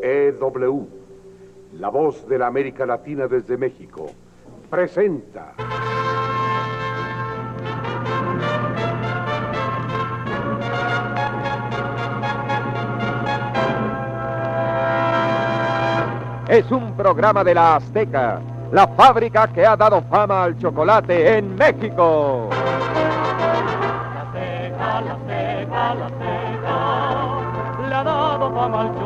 XEW, la voz de la América Latina desde México, presenta. Es un programa de la Azteca, la fábrica que ha dado fama al chocolate en México. La Azteca, la Azteca, la Azteca, le ha dado fama al chocolate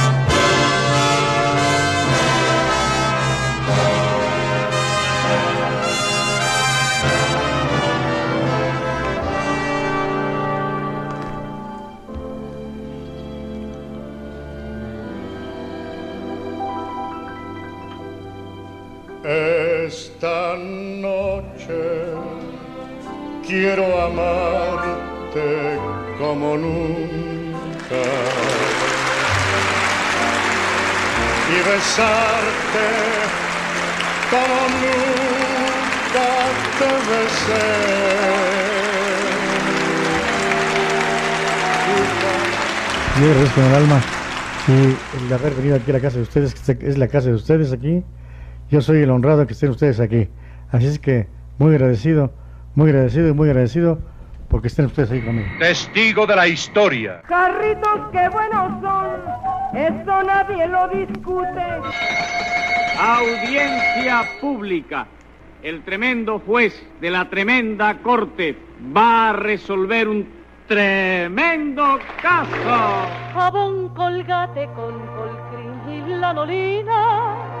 Esta noche quiero amarte como nunca y besarte como nunca te besé. Yo agradezco con el alma el haber venido aquí a la casa de ustedes, que es la casa de ustedes aquí. Yo soy el honrado que estén ustedes aquí. Así es que muy agradecido, muy agradecido y muy agradecido porque estén ustedes ahí conmigo. Testigo de la historia. Carritos que buenos son, eso nadie lo discute. Audiencia pública. El tremendo juez de la tremenda corte va a resolver un tremendo caso. Jabón colgate con colcrin y lanolina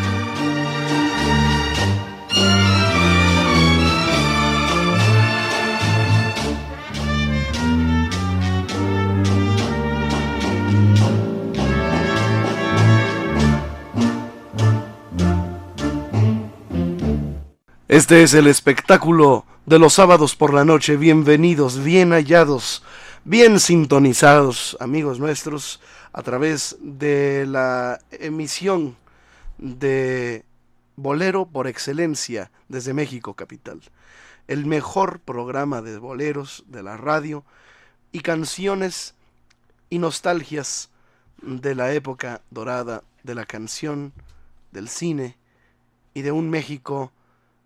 Este es el espectáculo de los sábados por la noche. Bienvenidos, bien hallados. bien sintonizados, amigos nuestros, a través de la emisión de Bolero por excelencia desde México Capital. El mejor programa de boleros de la radio y canciones y nostalgias de la época dorada de la canción, del cine y de un México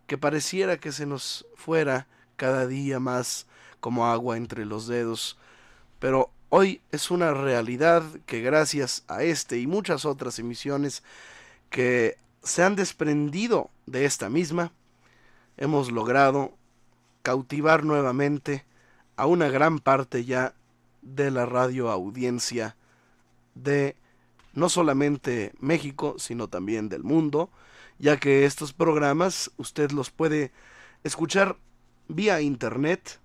que pareciera que se nos fuera cada día más como agua entre los dedos. Pero hoy es una realidad que gracias a este y muchas otras emisiones que se han desprendido de esta misma, hemos logrado cautivar nuevamente a una gran parte ya de la radio audiencia de no solamente México, sino también del mundo, ya que estos programas usted los puede escuchar vía internet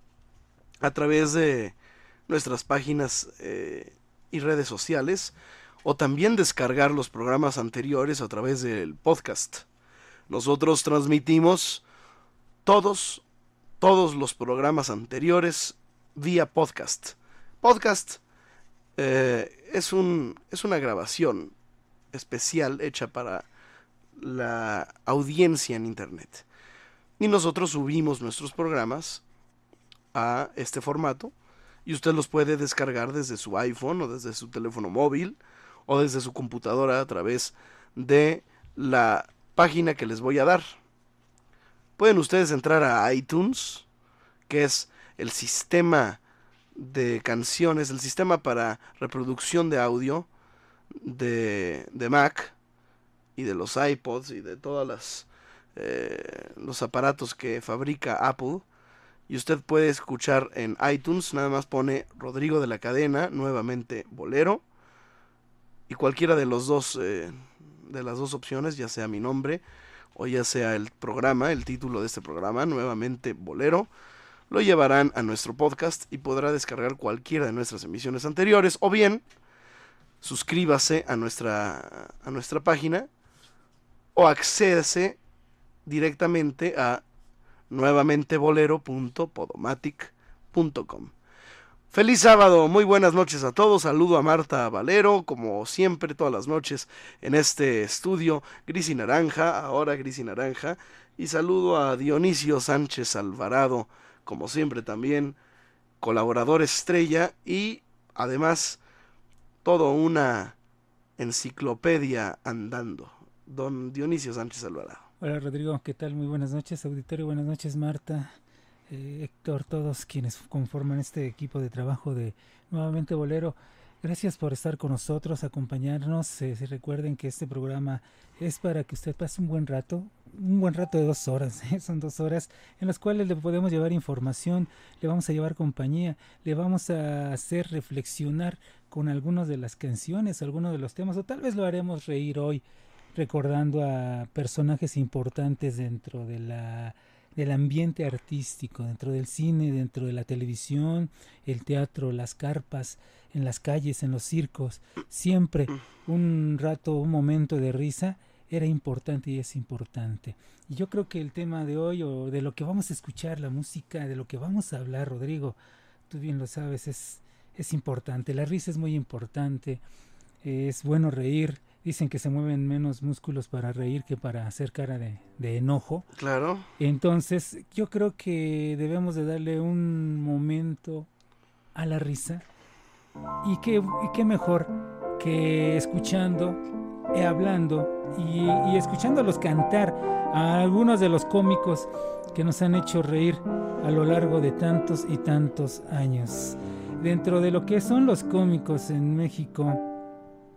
a través de nuestras páginas eh, y redes sociales o también descargar los programas anteriores a través del podcast. Nosotros transmitimos todos, todos los programas anteriores vía podcast. Podcast eh, es, un, es una grabación especial hecha para la audiencia en Internet. Y nosotros subimos nuestros programas a este formato y usted los puede descargar desde su iPhone o desde su teléfono móvil o desde su computadora a través de la página que les voy a dar. Pueden ustedes entrar a iTunes, que es el sistema de canciones, el sistema para reproducción de audio de, de Mac y de los iPods y de todos las eh, los aparatos que fabrica Apple. Y usted puede escuchar en iTunes, nada más pone Rodrigo de la Cadena, nuevamente Bolero. Y cualquiera de los dos, eh, de las dos opciones, ya sea mi nombre o ya sea el programa, el título de este programa, nuevamente Bolero, lo llevarán a nuestro podcast y podrá descargar cualquiera de nuestras emisiones anteriores. O bien, suscríbase a nuestra, a nuestra página o directamente a nuevamentebolero.podomatic.com. Feliz sábado, muy buenas noches a todos. Saludo a Marta Valero, como siempre, todas las noches en este estudio, Gris y Naranja, ahora Gris y Naranja. Y saludo a Dionisio Sánchez Alvarado, como siempre también, colaborador estrella y además todo una enciclopedia andando. Don Dionisio Sánchez Alvarado. Hola Rodrigo, ¿qué tal? Muy buenas noches, auditorio, buenas noches Marta, eh, Héctor, todos quienes conforman este equipo de trabajo de Nuevamente Bolero. Gracias por estar con nosotros, acompañarnos. Recuerden que este programa es para que usted pase un buen rato, un buen rato de dos horas. ¿eh? Son dos horas en las cuales le podemos llevar información, le vamos a llevar compañía, le vamos a hacer reflexionar con algunas de las canciones, algunos de los temas, o tal vez lo haremos reír hoy recordando a personajes importantes dentro de la del ambiente artístico, dentro del cine, dentro de la televisión, el teatro, las carpas, en las calles, en los circos, siempre un rato, un momento de risa era importante y es importante. Y yo creo que el tema de hoy, o de lo que vamos a escuchar, la música, de lo que vamos a hablar, Rodrigo, tú bien lo sabes, es, es importante. La risa es muy importante, es bueno reír, dicen que se mueven menos músculos para reír que para hacer cara de, enojo. Claro. Entonces, yo creo que debemos de darle un momento a la risa. Y qué, qué mejor que escuchando, y hablando y, y escuchándolos cantar a algunos de los cómicos que nos han hecho reír a lo largo de tantos y tantos años. Dentro de lo que son los cómicos en México,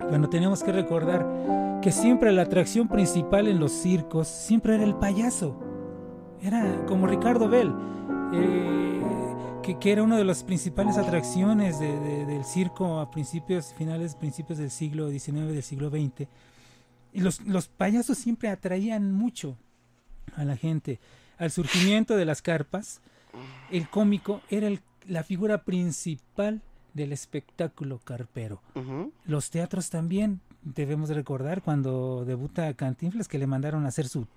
bueno, tenemos que recordar que siempre la atracción principal en los circos siempre era el payaso. Era como Ricardo Bell, eh, que, era una de las principales atracciones del circo a principios, finales, principios del siglo XIX, del siglo XX. Y los, los payasos siempre atraían mucho a la gente. Al surgimiento de las carpas, el cómico era la figura principal del espectáculo carpero. Los teatros también, debemos recordar cuando debuta Cantinflas que le mandaron a hacer su,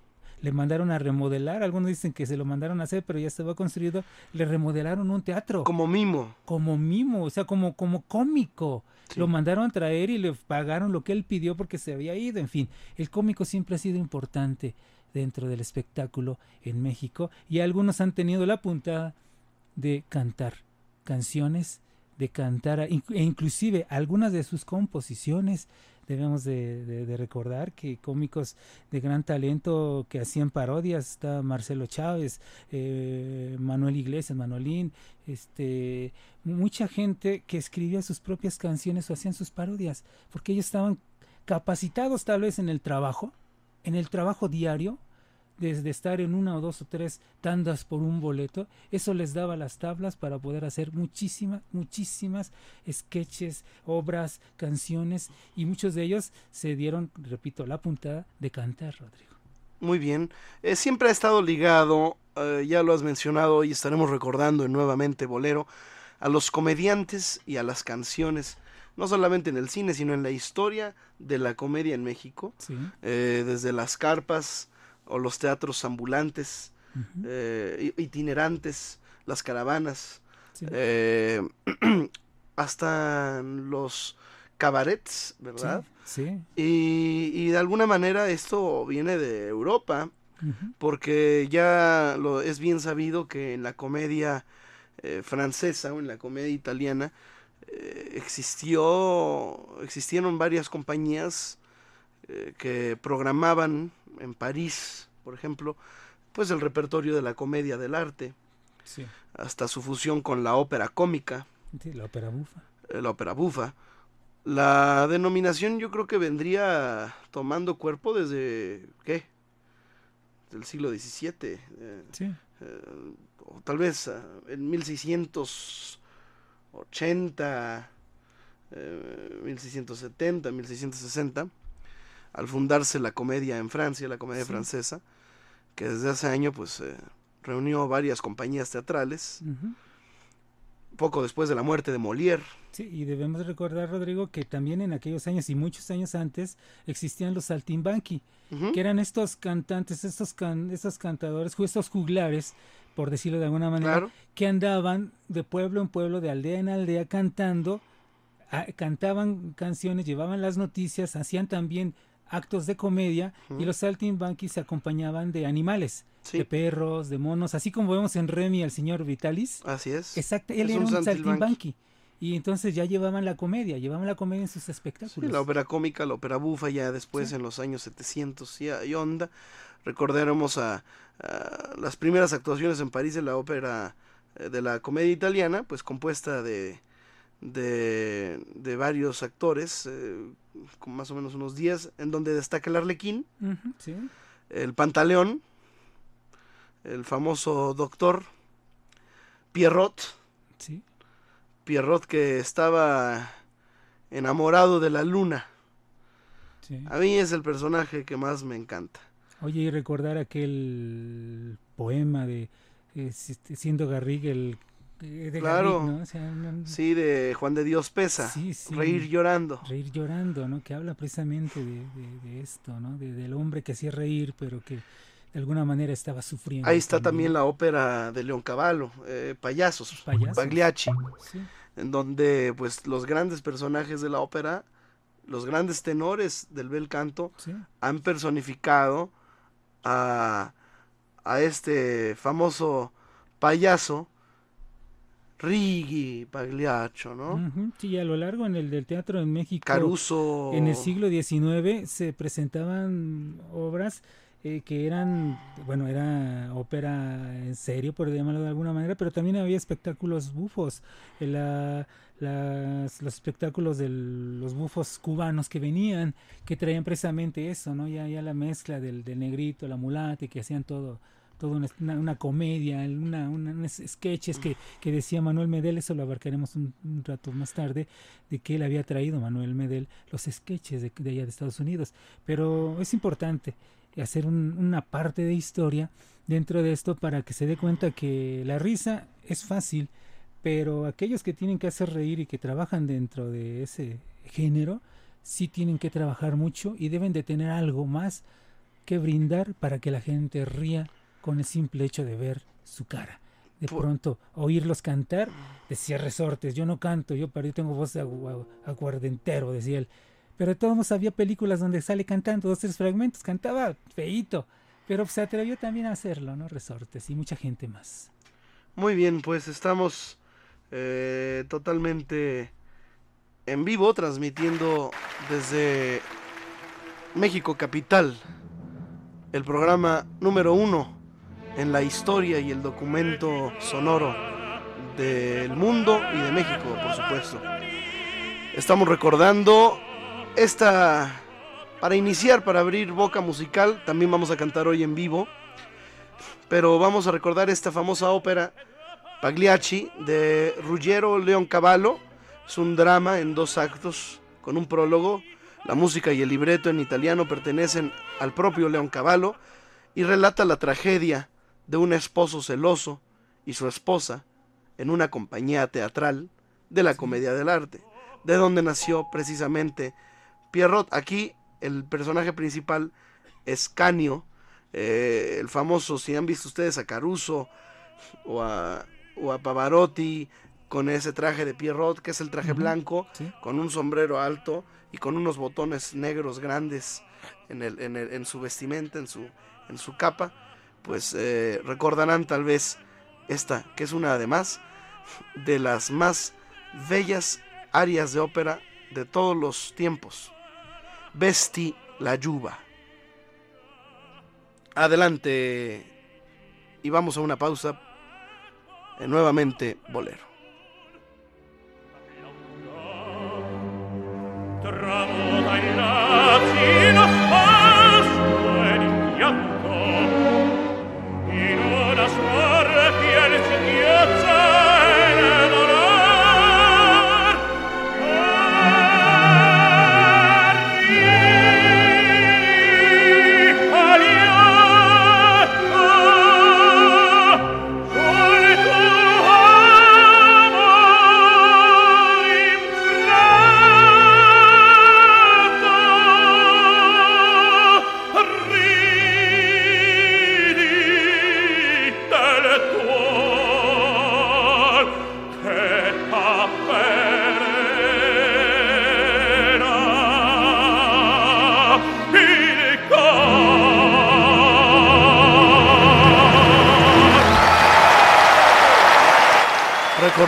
le mandaron a remodelar, algunos dicen que se lo mandaron a hacer, pero ya estaba construido, le remodelaron un teatro. Como mimo. Como mimo, o sea, como, como cómico. Lo mandaron a traer y le pagaron lo que él pidió porque se había ido, en fin, el cómico siempre ha sido importante dentro del espectáculo en México y algunos han tenido la puntada de cantar canciones, de cantar e inclusive algunas de sus composiciones debemos de, recordar que cómicos de gran talento que hacían parodias está Marcelo Chávez eh, Manuel Iglesias Manolín este mucha gente que escribía sus propias canciones o hacían sus parodias porque ellos estaban capacitados tal vez en el trabajo en el trabajo diario desde estar en una o dos o tres tandas por un boleto, eso les daba las tablas para poder hacer muchísimas, muchísimas sketches, obras, canciones y muchos de ellos se dieron, repito, la puntada de cantar, Rodrigo. Muy bien, eh, siempre ha estado ligado, eh, ya lo has mencionado y estaremos recordando nuevamente Bolero, a los comediantes y a las canciones no solamente en el cine, sino en la historia de la comedia en México, eh, desde las carpas, o los teatros ambulantes, eh, itinerantes, las caravanas, eh, hasta los cabarets, ¿verdad? Sí. Y, de alguna manera esto viene de Europa, porque ya lo, es bien sabido que en la comedia eh, francesa o en la comedia italiana existió, existieron varias compañías que programaban en París, por ejemplo, pues el repertorio de la comedia del arte, hasta su fusión con la ópera cómica. la ópera bufa. Eh, la ópera bufa. La denominación yo creo que vendría tomando cuerpo desde, ¿qué? Del siglo XVII. Eh, sí. Eh, o tal vez en 1680, 1670, 1660 al fundarse la comedia en Francia, la comedia francesa, que desde hace año pues eh, reunió varias compañías teatrales. Poco después de la muerte de Molière. Sí, y debemos recordar, Rodrigo, que también en aquellos años y muchos años antes existían los saltimbanqui, que eran estos cantantes, estos, estos cantadores, estos juglares, por decirlo de alguna manera, que andaban de pueblo en pueblo, de aldea en aldea, cantando, cantaban canciones, llevaban las noticias, hacían también actos de comedia y los saltimbanquis se acompañaban de animales, de perros, de monos, así como vemos en Remy al señor Vitalis. Así es. Exacto, él era un, saltimbanqui. Y entonces ya llevaban la comedia, llevaban la comedia en sus espectáculos. la ópera cómica, la ópera bufa, ya después en los años 700 y, onda. Recordaremos a, las primeras actuaciones en París de la ópera eh, de la comedia italiana, pues compuesta de, de, de varios actores, eh, con más o menos unos 10, en donde destaca el arlequín, el pantaleón, el famoso doctor Pierrot, ¿Sí? Pierrot que estaba enamorado de la luna. A mí es el personaje que más me encanta. Oye, y recordar aquel poema de eh, siendo Garriga el claro. Sí, de Juan de Dios Pesa. Reír llorando. Reír llorando, ¿no? Que habla precisamente de, esto, ¿no? del hombre que hacía reír, pero que de alguna manera estaba sufriendo. Ahí está también, la ópera de León Cavallo, eh, Payasos, Pagliacci, en donde pues los grandes personajes de la ópera, los grandes tenores del bel canto, han personificado a, a este famoso payaso Riggi, Pagliaccio, ¿no? Sí, a lo largo en el del teatro en México. Caruso. En el siglo XIX se presentaban obras eh, que eran, bueno, era ópera en serio, por llamarlo de alguna manera, pero también había espectáculos bufos. Eh, los espectáculos de los bufos cubanos que venían, que traían precisamente eso, ¿no? Ya, ya la mezcla del, del negrito, la mulata, que hacían todo toda una, comedia, una, unos sketches que, que, decía Manuel Medel, eso lo abarcaremos un, rato más tarde, de que él había traído Manuel Medel los sketches de, allá de Estados Unidos. Pero es importante hacer una parte de historia dentro de esto para que se dé cuenta que la risa es fácil, pero aquellos que tienen que hacer reír y que trabajan dentro de ese género, sí tienen que trabajar mucho y deben de tener algo más que brindar para que la gente ría con el simple hecho de ver su cara. De pronto, oírlos cantar, decía Resortes, yo no canto, yo, pero yo tengo voz de agu- aguardentero, decía él. Pero de todos modos había películas donde sale cantando dos, tres fragmentos, cantaba feíto, pero se atrevió también a hacerlo, ¿no? Resortes y mucha gente más. Muy bien, pues estamos eh, totalmente en vivo transmitiendo desde México Capital el programa número uno en la historia y el documento sonoro del mundo y de México, por supuesto. Estamos recordando esta, para iniciar, para abrir boca musical, también vamos a cantar hoy en vivo, pero vamos a recordar esta famosa ópera Pagliacci de Ruggiero Leoncavallo. Es un drama en dos actos con un prólogo. La música y el libreto en italiano pertenecen al propio Leoncavallo y relata la tragedia de un esposo celoso y su esposa en una compañía teatral de la comedia del arte, de donde nació precisamente Pierrot. Aquí el personaje principal es Canio, eh, el famoso, si han visto ustedes a Caruso o a, o a Pavarotti con ese traje de Pierrot, que es el traje blanco, sí. con un sombrero alto y con unos botones negros grandes en, el, en, el- en su vestimenta, en su, en su capa, pues eh, recordarán tal vez esta, que es una además de las más bellas arias de ópera de todos los tiempos. Vesti la Yuba. Adelante. Y vamos a una pausa. Nuevamente, bolero.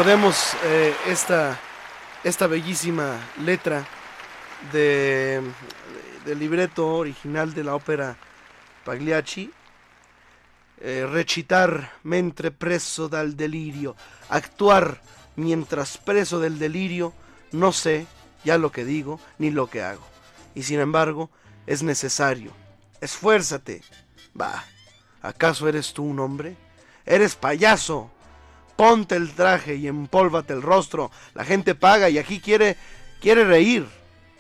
Recordemos eh, esta, esta bellísima letra de, del libreto original de la ópera Pagliacci. Eh, recitar mentre preso dal delirio, actuar mientras preso del delirio, no sé ya lo que digo ni lo que hago. Y sin embargo, es necesario. Esfuérzate. Va, ¿acaso eres tú un hombre? Eres payaso. Ponte el traje y empólvate el rostro. La gente paga y aquí quiere, quiere reír.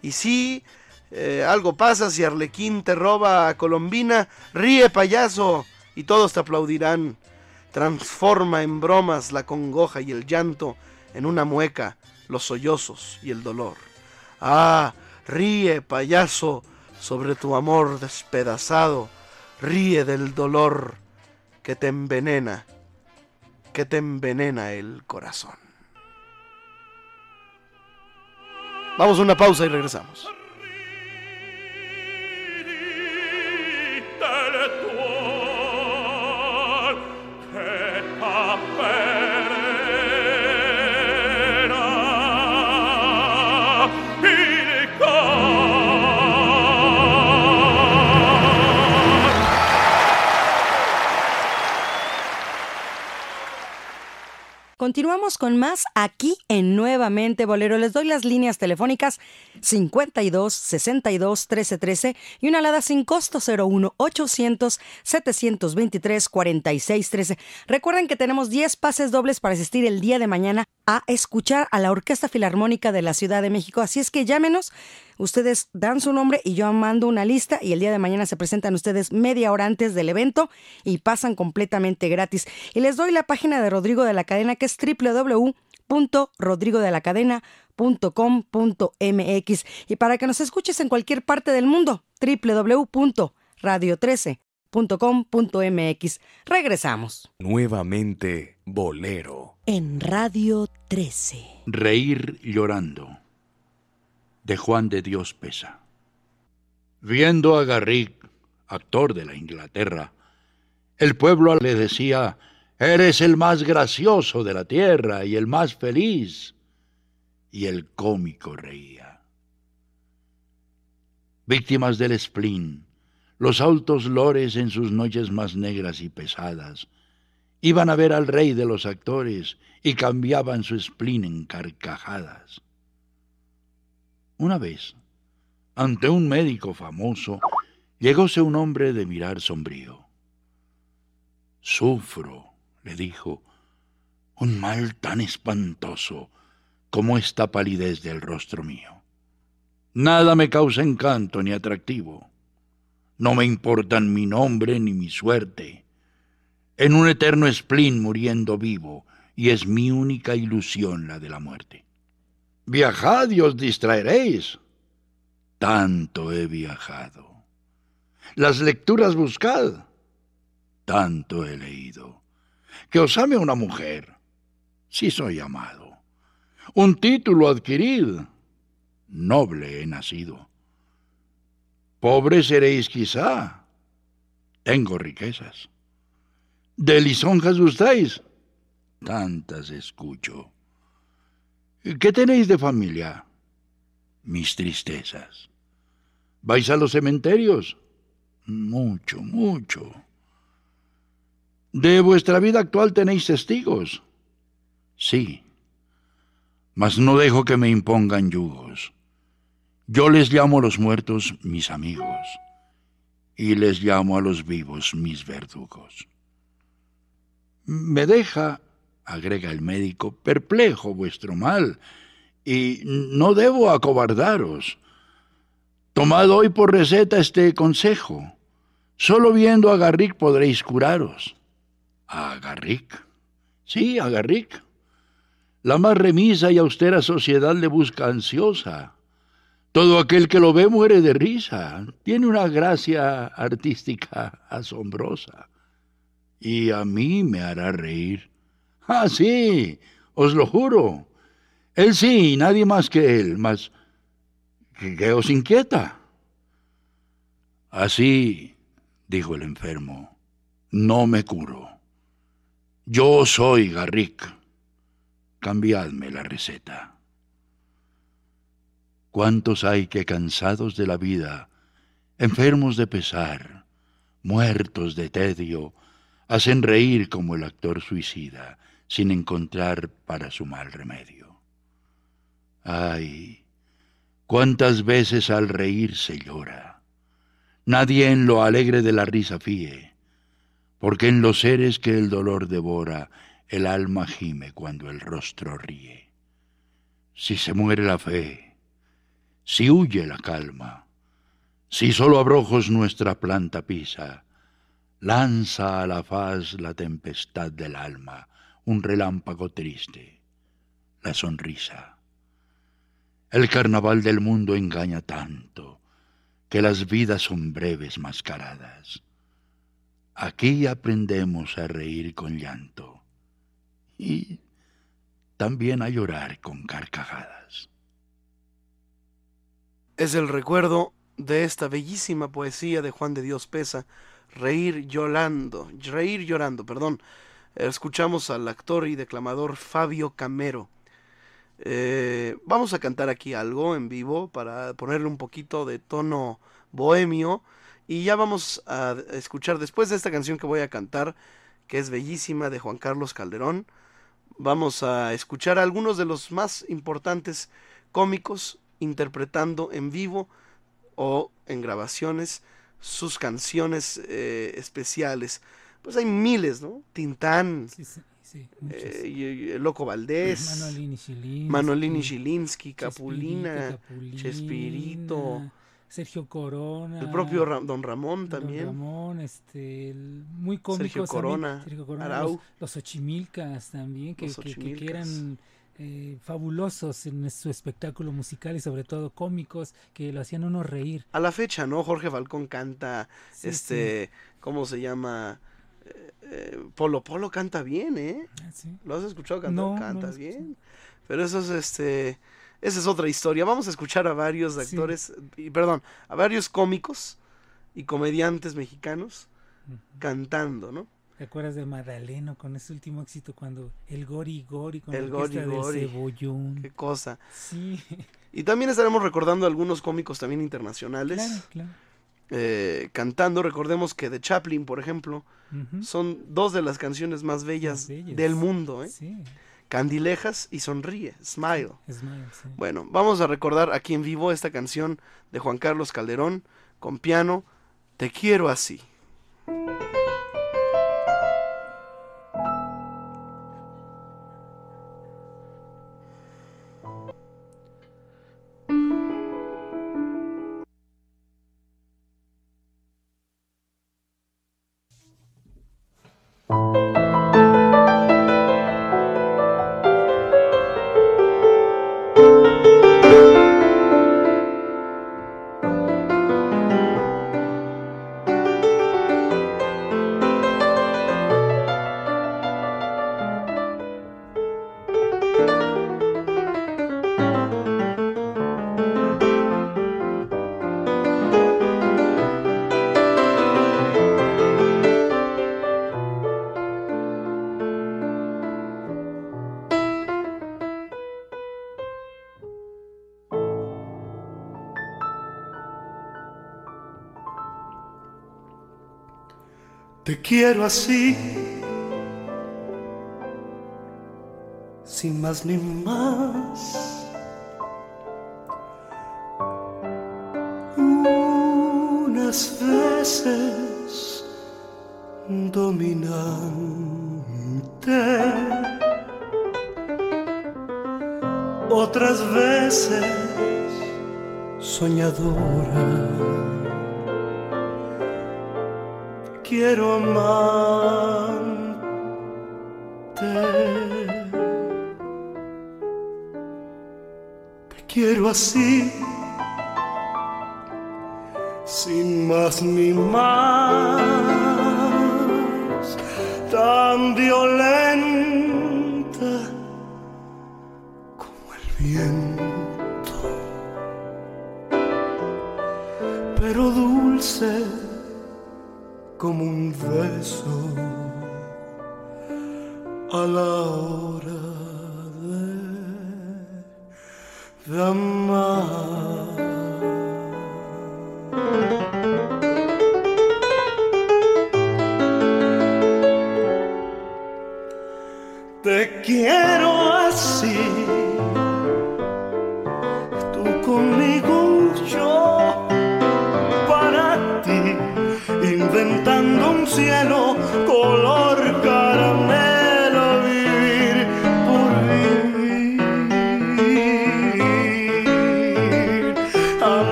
Y si eh, algo pasa, si Arlequín te roba a Colombina, ríe payaso y todos te aplaudirán. Transforma en bromas la congoja y el llanto en una mueca, los sollozos y el dolor. Ah, ríe payaso sobre tu amor despedazado. Ríe del dolor que te envenena que te envenena el corazón. Vamos a una pausa y regresamos. Continuamos con más aquí en Nuevamente Bolero. Les doy las líneas telefónicas 52 62 13 13 y una alada sin costo 01 800 723 46 13. Recuerden que tenemos 10 pases dobles para asistir el día de mañana a escuchar a la Orquesta Filarmónica de la Ciudad de México. Así es que llámenos, ustedes dan su nombre y yo mando una lista y el día de mañana se presentan ustedes media hora antes del evento y pasan completamente gratis. Y les doy la página de Rodrigo de la Cadena que es www.rodrigodelacadena.com.mx y para que nos escuches en cualquier parte del mundo www radio13.com.mx. Regresamos. Nuevamente, Bolero. En Radio 13. Reír llorando. De Juan de Dios Pesa. Viendo a Garrick, actor de la Inglaterra, el pueblo le decía, Eres el más gracioso de la tierra y el más feliz. Y el cómico reía. Víctimas del spleen, los altos lores en sus noches más negras y pesadas, iban a ver al rey de los actores y cambiaban su spleen en carcajadas. Una vez, ante un médico famoso, llegóse un hombre de mirar sombrío. Sufro, le dijo, un mal tan espantoso como esta palidez del rostro mío. Nada me causa encanto ni atractivo. No me importan mi nombre ni mi suerte. En un eterno spleen muriendo vivo, y es mi única ilusión la de la muerte. Viajad y os distraeréis. Tanto he viajado. Las lecturas buscad. Tanto he leído que os ame una mujer, si soy amado. Un título adquirid, noble he nacido. Pobre seréis quizá, tengo riquezas. De lisonjas gustáis, tantas escucho. ¿Qué tenéis de familia? Mis tristezas. ¿Vais a los cementerios? Mucho, mucho. De vuestra vida actual tenéis testigos. Sí, mas no dejo que me impongan yugos. Yo les llamo a los muertos mis amigos y les llamo a los vivos mis verdugos. Me deja, agrega el médico, perplejo vuestro mal, y no debo acobardaros. Tomad hoy por receta este consejo. Solo viendo a Garrick podréis curaros. ¿A Garrick? Sí, a Garrick. La más remisa y austera sociedad le busca ansiosa. Todo aquel que lo ve muere de risa. Tiene una gracia artística asombrosa. Y a mí me hará reír. Ah, sí, os lo juro. Él sí, nadie más que él, mas ¿qué os inquieta? Así, dijo el enfermo, no me curo. Yo soy Garrick. Cambiadme la receta. ¿Cuántos hay que cansados de la vida, enfermos de pesar, muertos de tedio, hacen reír como el actor suicida, sin encontrar para su mal remedio? Ay, cuántas veces al reír se llora. Nadie en lo alegre de la risa fíe porque en los seres que el dolor devora, el alma gime cuando el rostro ríe. Si se muere la fe, si huye la calma, si solo abrojos nuestra planta pisa, lanza a la faz la tempestad del alma, un relámpago triste, la sonrisa. El carnaval del mundo engaña tanto, que las vidas son breves mascaradas Aquí aprendemos a reír con llanto y también a llorar con carcajadas. Es el recuerdo de esta bellísima poesía de Juan de Dios Pesa, Reír llorando, Reír llorando, perdón. Escuchamos al actor y declamador Fabio Camero. Eh, vamos a cantar aquí algo en vivo para ponerle un poquito de tono bohemio y ya vamos a escuchar después de esta canción que voy a cantar, que es bellísima de Juan Carlos Calderón. Vamos a escuchar a algunos de los más importantes cómicos interpretando en vivo o en grabaciones sus canciones eh, especiales. Pues hay miles, ¿no? Tintán, eh, Loco Valdés, Manolini Zielinski, Capulina, Chespirito, Sergio Corona. El propio Don Ramón también. Don Ramón, este, muy cómicos. Sergio Corona. Sergio Corona los, los, Ochimilcas también, que, que, que, eran eh, fabulosos en su espectáculo musical y sobre todo cómicos que lo hacían uno reír. A la fecha, ¿no? Jorge Falcón canta, Sí, este, ¿cómo se llama? Eh, Polo Polo canta bien, ¿eh? ¿Lo has escuchado cantar? No, no canta he bien. Pero eso es, este, esa es otra historia. Vamos a escuchar a varios Sí. actores, y perdón, a varios cómicos y comediantes mexicanos cantando, ¿no? ¿Te acuerdas de Madaleno con ese último éxito cuando el Gori Gori con El Gori. del Cebollón? Qué cosa. Sí. Y también estaremos recordando algunos cómicos también internacionales. Claro, claro. Eh, cantando. Recordemos que de Chaplin, por ejemplo, son dos de las canciones más bellas, del mundo. ¿eh? Sí. Candilejas y Sonríe, Smile. Smile, sí. Bueno, vamos a recordar aquí en vivo esta canción de Juan Carlos Calderón con piano, Te quiero así. Quiero así, sin más ni más. Te quiero así, sin más ni más, tan violenta como el viento, pero dulce como un beso a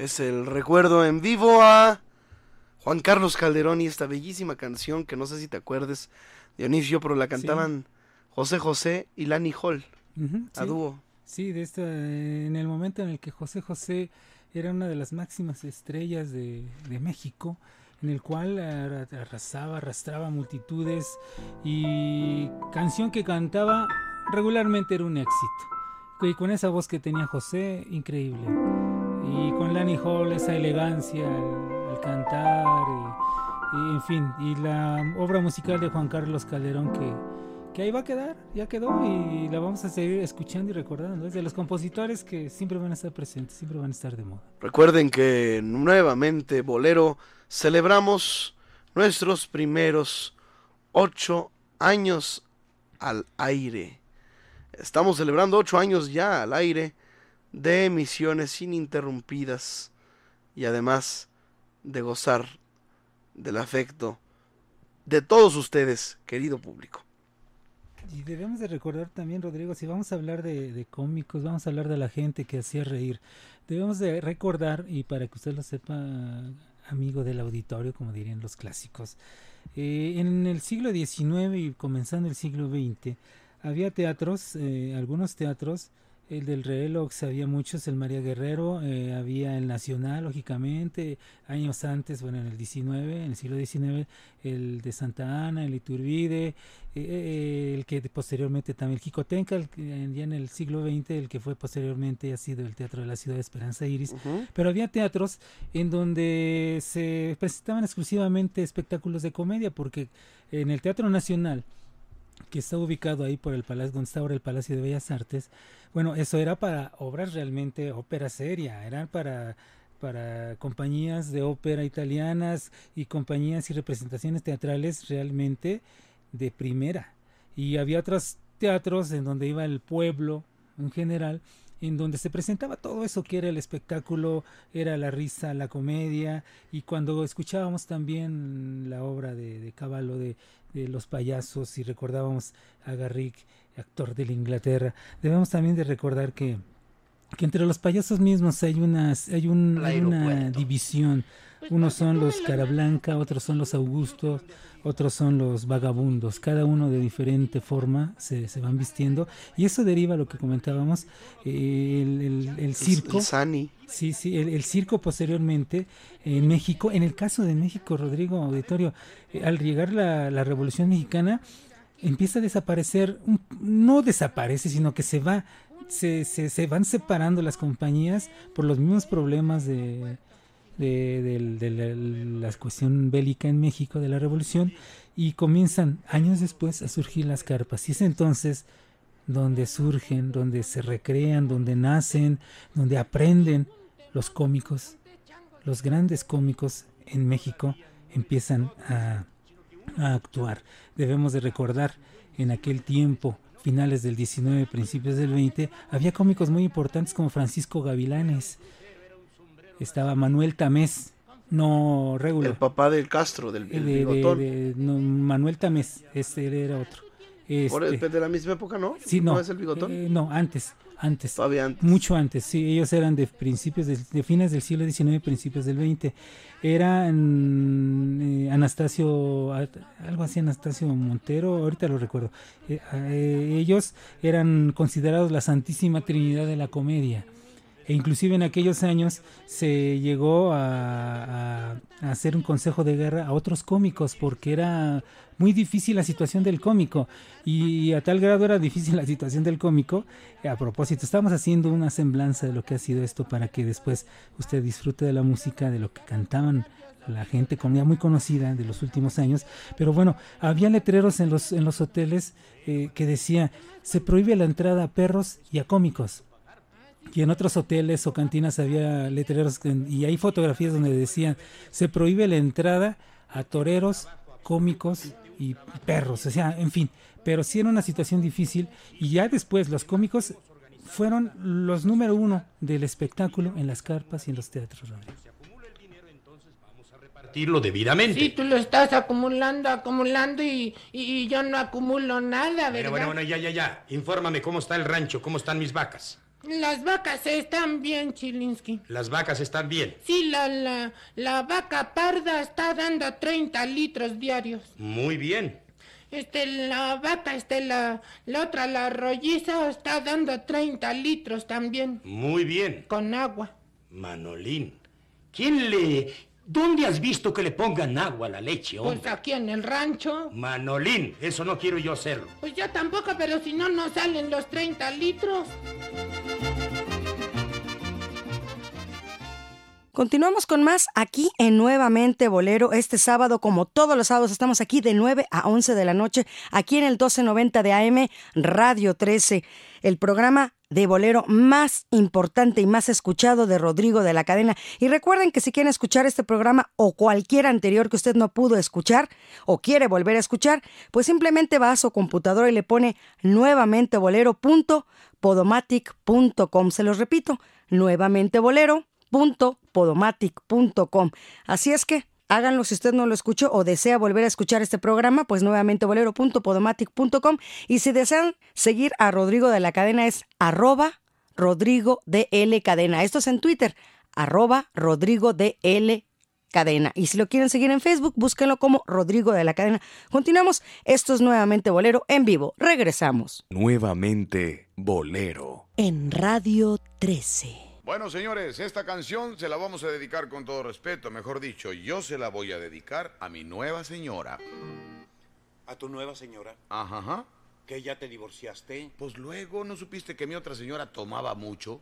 Es el recuerdo en vivo a Juan Carlos Calderón y esta bellísima canción que no sé si te acuerdes, Dionisio, pero la cantaban José José y Lani Hall a sí. dúo. Sí, de esta, en el momento en el que José José era una de las máximas estrellas de, de México, en el cual arra- arrasaba, arrastraba multitudes y canción que cantaba regularmente era un éxito. Y con esa voz que tenía José, increíble. Y con Lani Hall, esa elegancia al, al cantar, y, en fin, y la obra musical de Juan Carlos Calderón que, que ahí va a quedar, ya quedó y la vamos a seguir escuchando y recordando. Es de los compositores que siempre van a estar presentes, siempre van a estar de moda. Recuerden que nuevamente, Bolero, celebramos nuestros primeros ocho años al aire. Estamos celebrando ocho años ya al aire de emisiones ininterrumpidas y además de gozar del afecto de todos ustedes, querido público. Y debemos de recordar también, Rodrigo, si vamos a hablar de, cómicos, vamos a hablar de la gente que hacía reír, debemos de recordar, y para que usted lo sepa, amigo del auditorio, como dirían los clásicos, eh, en el siglo XIX y comenzando el siglo XX, había teatros, eh, algunos teatros, el del Reloj, había muchos, el María Guerrero, eh, había el Nacional, lógicamente, años antes, bueno, en el 19, en el siglo XIX, el de Santa Ana, el Iturbide, eh, eh, el que posteriormente también, el Jicotenca, el que ya en el siglo XX, el que fue posteriormente ha sido el Teatro de la Ciudad de Esperanza Iris, pero había teatros en donde se presentaban exclusivamente espectáculos de comedia, porque en el Teatro Nacional, que está ubicado ahí por el palacio, donde está el Palacio de Bellas Artes, bueno, eso era para obras realmente ópera seria, eran para para compañías de ópera italianas y compañías y representaciones teatrales realmente de primera. Y había otros teatros en donde iba el pueblo en general, en donde se presentaba todo eso que era el espectáculo, era la risa, la comedia, y cuando escuchábamos también la obra de, de Caballo de, de los payasos y recordábamos a Garrick, actor de la Inglaterra, debemos también de recordar que, que entre los payasos mismos hay, unas, hay, un, hay una división. Unos son los cara blanca, otros son los augustos, otros son los vagabundos. Cada uno de diferente forma se, se van vistiendo. Y eso deriva a lo que comentábamos, eh, el, el- el circo. el Sani. Sí, sí, el, el circo posteriormente en México. En el caso de México, Rodrigo Auditorio, eh, al llegar la, la Revolución Mexicana, empieza a desaparecer, un- no desaparece, sino que se va, se, se, se van separando las compañías por los mismos problemas de, de, de la, la cuestión bélica en México, de la revolución, y comienzan años después a surgir las carpas. Y es entonces donde surgen, donde se recrean, donde nacen, donde aprenden los cómicos, los grandes cómicos en México empiezan a, a actuar. Debemos de recordar en aquel tiempo, finales del 19, principios del 20, había cómicos muy importantes como Francisco Gavilanes, estaba Manuel Tamés, no regular. El papá del Castro, del Eh, el de- de- bigotón. de- no, Manuel Tamés, este era otro. Por Este, el- de la misma época, ¿no? Sí, no. es el bigotón? eh, no, antes. antes. Mucho antes, sí. Ellos eran de principios, de, de fines del siglo XIX, principios del XX. Eran eh, Anastasio, algo así Anastasio Montero, ahorita lo recuerdo. Eh, eh, ellos eran considerados la Santísima Trinidad de la comedia. E inclusive en aquellos años se llegó a, hacer un consejo de guerra a otros cómicos porque era muy difícil la situación del cómico y a tal grado era difícil la situación del cómico. A propósito, estamos haciendo una semblanza de lo que ha sido esto para que después usted disfrute de la música, de lo que cantaban la gente comunidad muy conocida de los últimos años, pero bueno, había letreros en los, en los hoteles eh, que decía, se prohíbe la entrada a perros y a cómicos y en otros hoteles o cantinas había letreros y hay fotografías donde decían se prohíbe la entrada a toreros, cómicos y perros, o sea, en fin, pero sí era una situación difícil y ya después los cómicos fueron los número uno del espectáculo en las carpas y en los teatros. Repartirlo debidamente. Sí, tú lo estás acumulando, acumulando y, y, yo no acumulo nada, ¿verdad? bueno, bueno, ya, ya, ya. Infórmame cómo está el rancho, cómo están mis vacas. Las vacas están bien, Chilinsky. Las vacas están bien. Sí, la, la, la vaca parda está dando 30 litros diarios. Muy bien. Este, la vaca, este, la, la otra, la rolliza, está dando 30 litros también. Muy bien. Con agua. Manolín, ¿quién le, ¿Dónde has visto que le pongan agua a la leche, hombre? Pues aquí en el rancho. Manolín, eso no quiero yo hacerlo. Pues yo tampoco, pero si no, no salen los 30 litros. Continuamos con más aquí en Nuevamente Bolero. Este sábado, como todos los sábados, estamos aquí de 9 a 11 de la noche, aquí en el 1290 de AM, Radio 13, el programa de bolero más importante y más escuchado de Rodrigo de la cadena. Y recuerden que si quieren escuchar este programa o cualquier anterior que usted no pudo escuchar o quiere volver a escuchar, pues simplemente va a su computadora y le pone nuevamente bolero.podomatic.com. Se los repito, nuevamente bolero podomatic.com. Así es que háganlo si usted no lo escuchó o desea volver a escuchar este programa, pues nuevamente bolero.podomatic.com. Y si desean seguir a Rodrigo de la Cadena es arroba Rodrigo de L Cadena. Esto es en Twitter, arroba Rodrigo de L Cadena. Y si lo quieren seguir en Facebook, búsquenlo como Rodrigo de la Cadena. Continuamos. Esto es nuevamente Bolero en vivo. Regresamos. Nuevamente Bolero. En Radio 13. Bueno, señores, esta canción se la vamos a dedicar con todo respeto. Mejor dicho, yo se la voy a dedicar a mi nueva señora. ¿A tu nueva señora? Ajá. ajá. ¿Que ya te divorciaste? Pues luego, ¿no supiste que mi otra señora tomaba mucho?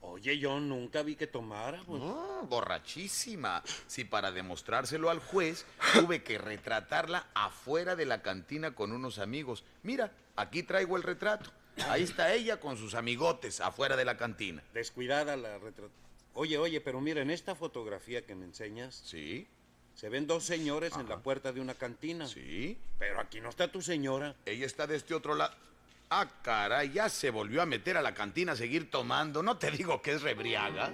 Oye, yo nunca vi que tomara. Pues. borrachísima. Si para demostrárselo al juez tuve que retratarla afuera de la cantina con unos amigos. Mira, aquí traigo el retrato. Ahí está ella con sus amigotes afuera de la cantina. Descuidada la retrato. Oye, oye, pero mira, en esta fotografía que me enseñas. Sí. Se ven dos señores en la puerta de una cantina. Sí. Pero aquí no está tu señora. Ella está de este otro lado. Ah, caray, ya se volvió a meter a la cantina a seguir tomando. No te digo que es rebriaga.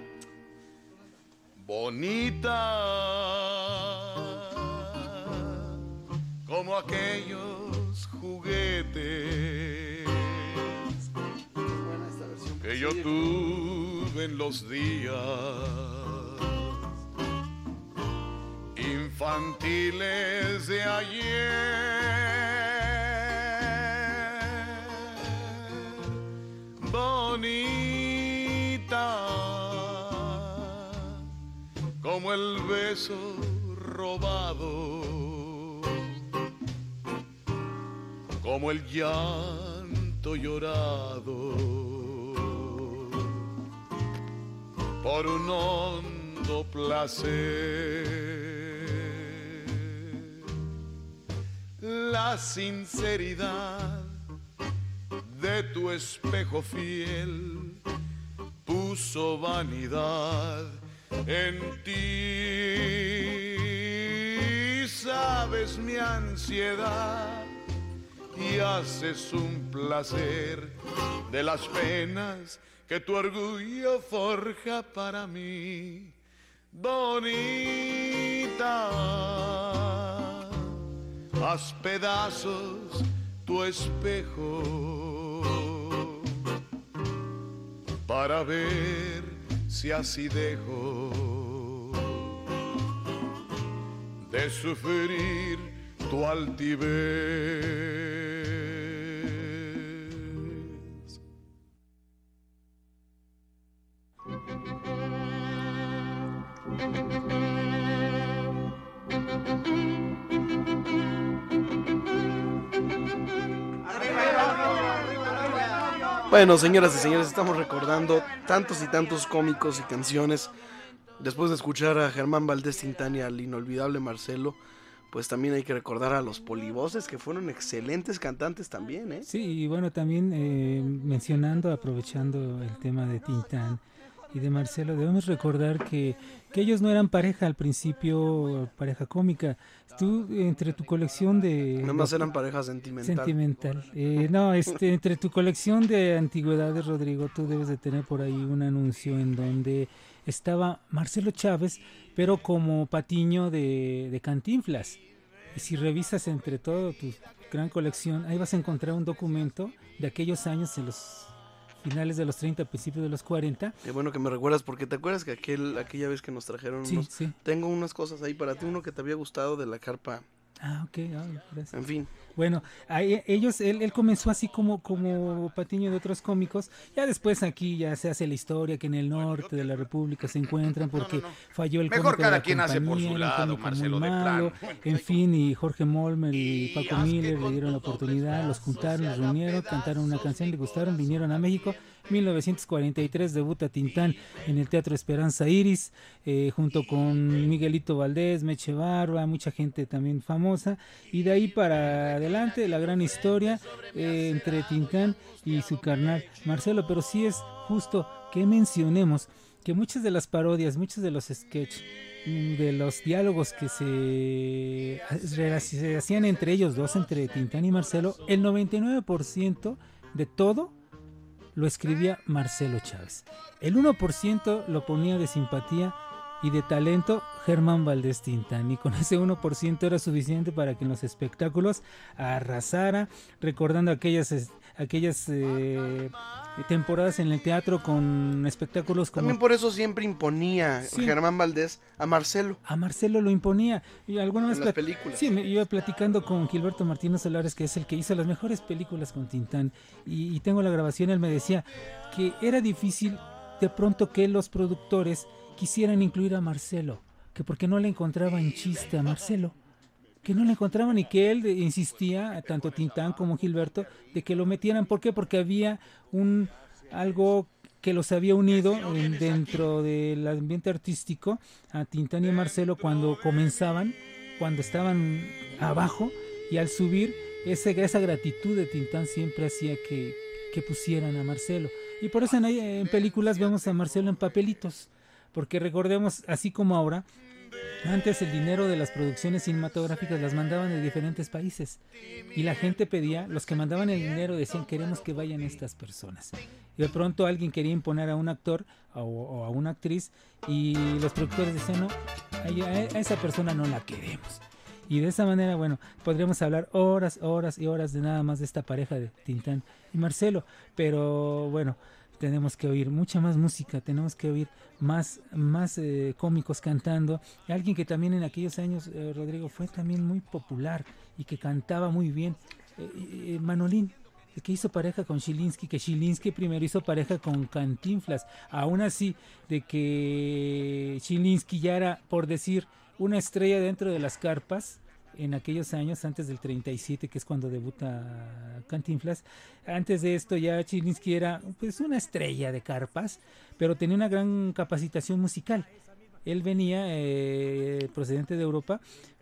Bonita. Como aquellos juguetes que yo tuve en los días infantiles de ayer. Bonita como el beso robado, como el llanto llorado por un hondo placer. La sinceridad de tu espejo fiel puso vanidad en ti. Sabes mi ansiedad y haces un placer de las penas que tu orgullo forja para mí, bonita. Haz pedazos tu espejo para ver si así dejo de sufrir tu altivez. Bueno, señoras y señores, estamos recordando tantos y tantos cómicos y canciones. Después de escuchar a Germán Valdés Tintán y al inolvidable Marcelo, pues también hay que recordar a los polivoces que fueron excelentes cantantes también, ¿eh? Sí, y bueno, también eh, mencionando, aprovechando el tema de Tintán y de Marcelo, debemos recordar que, que ellos no eran pareja al principio, pareja cómica. Tú, entre tu colección de... Nada más eran pareja sentimental. Sentimental. Eh, no, este, entre tu colección de antigüedades, Rodrigo, tú debes de tener por ahí un anuncio en donde estaba Marcelo Chávez, pero como patiño de, de Cantinflas. Y si revisas entre todo tu gran colección, ahí vas a encontrar un documento de aquellos años en los finales de los 30, principios de los 40. Qué bueno que me recuerdas, porque te acuerdas que aquel, aquella vez que nos trajeron Sí, unos- sí. Tengo unas cosas ahí para ti, uno que te había gustado de la carpa. Ah, ok, ah, gracias. En fin. Bueno, ahí, ellos, él, él comenzó así como, como patiño de otros cómicos. Ya después aquí ya se hace la historia que en el norte de la República se encuentran porque falló el Mejor de cada la quien hace por compañía, su lado, Marcelo, de malo. En fin, y Jorge Molmer y Paco Miller le dieron la oportunidad, los juntaron, los reunieron, cantaron una canción, le gustaron, vinieron a México. 1943 debuta Tintán en el Teatro Esperanza Iris, eh, junto con Miguelito Valdés, Meche Barba, mucha gente también famosa. Y de ahí para adelante la gran historia eh, entre Tintán y su carnal Marcelo. Pero sí es justo que mencionemos que muchas de las parodias, muchos de los sketches, mm, de los diálogos que se, se hacían entre ellos dos, entre Tintán y Marcelo, el 99% de todo lo escribía Marcelo Chávez. El 1% lo ponía de simpatía y de talento Germán Valdés Tintán. Y con ese 1% era suficiente para que en los espectáculos arrasara, recordando aquellas, aquellas eh, temporadas en el teatro con espectáculos como También por eso siempre imponía Sí. Germán Valdés a Marcelo. a Marcelo lo imponía. Y alguna vez En las películas. Sí, me iba platicando con Gilberto Martínez Solares, que es el que hizo las mejores películas con Tintán. Y, y tengo la grabación, él me decía que era difícil de pronto que los productores quisieran incluir a Marcelo, que porque no le encontraban chiste a Marcelo. Que no le encontraban y que él insistía, tanto Tintán como Gilberto, de que lo metieran. ¿Por qué? Porque había un algo que los había unido en- dentro del ambiente artístico a Tintán y a Marcelo cuando comenzaban, cuando estaban abajo y al subir ese, esa gratitud de Tintán siempre hacía que, que pusieran a Marcelo. Y por eso en películas vemos a Marcelo en papelitos, porque recordemos, así como ahora, antes el dinero de las producciones cinematográficas las mandaban de diferentes países y la gente pedía, los que mandaban el dinero decían queremos que vayan estas personas. Y de pronto alguien quería imponer a un actor o, a una actriz y los productores decían no, a esa persona no la queremos. Y de esa manera, bueno, podríamos hablar horas, horas y horas de nada más de esta pareja de Tintán y Marcelo. Pero bueno, tenemos que oír mucha más música, tenemos que oír más, más eh, cómicos cantando. Alguien que también en aquellos años, eh, Rodrigo, fue también muy popular y que cantaba muy bien, eh, Manolín. Que hizo pareja con Shilinsky, que Shilinsky primero hizo pareja con Cantinflas. Aún así, de que Shilinsky ya era, por decir, una estrella dentro de las carpas en aquellos años, antes del 37, que es cuando debuta Cantinflas. Antes de esto ya Chilinsky era pues una estrella de carpas, pero tenía una gran capacitación musical. Él venía eh, procedente de Europa,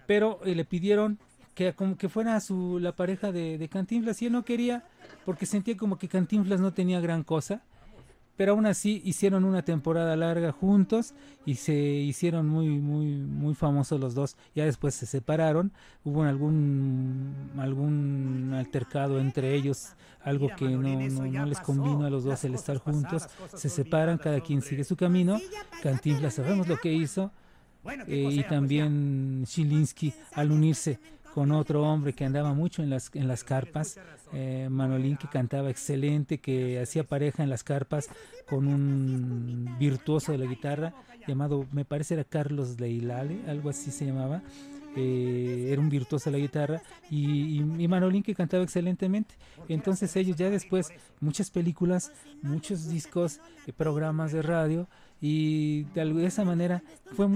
pero eh, le pidieron que como que fuera su la pareja de, de Cantinflas y él no quería porque sentía como que Cantinflas no tenía gran cosa pero aún así hicieron una temporada larga juntos y se hicieron muy muy muy famosos los dos. Ya después se separaron hubo algún algún altercado entre ellos algo que no, no, no les convino a los dos el estar juntos. se separan cada quien sigue su camino. Cantinflas sabemos lo que hizo eh, y también Shilinsky al unirse con otro hombre que andaba mucho en las, en las carpas, eh, Manolín que cantaba excelente, que hacía pareja en las carpas con un virtuoso de la guitarra llamado, me parece era Carlos Leilale, algo así se llamaba. Eh, era un virtuoso de la guitarra y, y, Manolín que cantaba excelentemente. Entonces ellos ya después muchas películas, muchos discos, eh, programas de radio y de, esa manera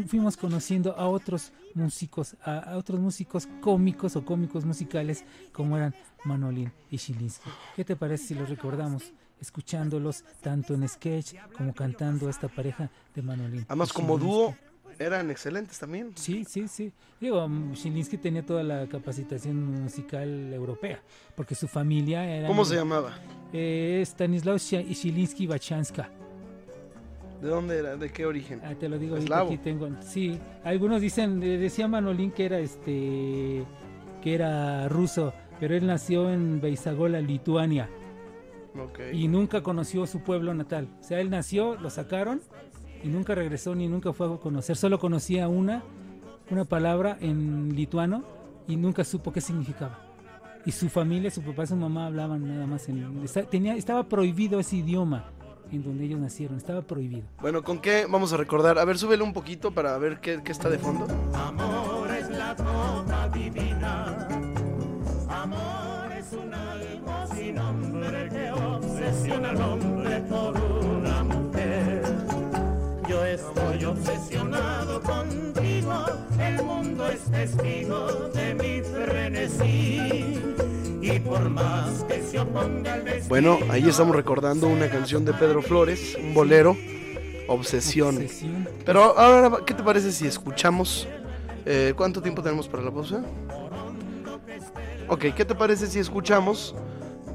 fuimos conociendo a otros músicos, a, otros músicos cómicos o cómicos musicales como eran Manolín y Shilinsky. ¿Qué te parece si los recordamos? escuchándolos tanto en sketch como cantando esta pareja de Manolín. Además, como dúo, eran excelentes también. Sí, sí, sí. Digo, Shilinsky tenía toda la capacitación musical europea, porque su familia era... ¿Cómo se llamaba? Eh, Stanislaw Shi- Shilinsky Bachanska. ¿De dónde era? ¿De qué origen? Ah, te lo digo aquí tengo. Sí, algunos dicen, decía Manolín que era este que era ruso, pero él nació en Beisagola, Lituania. Ok. Y nunca conoció su pueblo natal. O sea, él nació, lo sacaron y nunca regresó ni nunca fue a conocer. Solo conocía una, una palabra en lituano y nunca supo qué significaba. Y su familia, su papá su mamá hablaban nada más en... Tenía, estaba prohibido ese idioma en donde ellos nacieron, estaba prohibido. Bueno, ¿con qué vamos a recordar? A ver, súbele un poquito para ver qué, qué está de fondo. Amor es la cosa divina. Amor es un algo sin nombre que obsesiona al hombre por una mujer. Yo estoy obsesionado contigo, el mundo es testigo de mi frenesí. Y por más que se oponga al destino, Bueno, ahí estamos recordando una canción de Pedro Flores, un bolero, Obsesión. Obsesión. Pero ahora, ¿qué te parece si escuchamos? eh, ¿Cuánto tiempo tenemos para la pausa? Ok, ¿qué te parece si escuchamos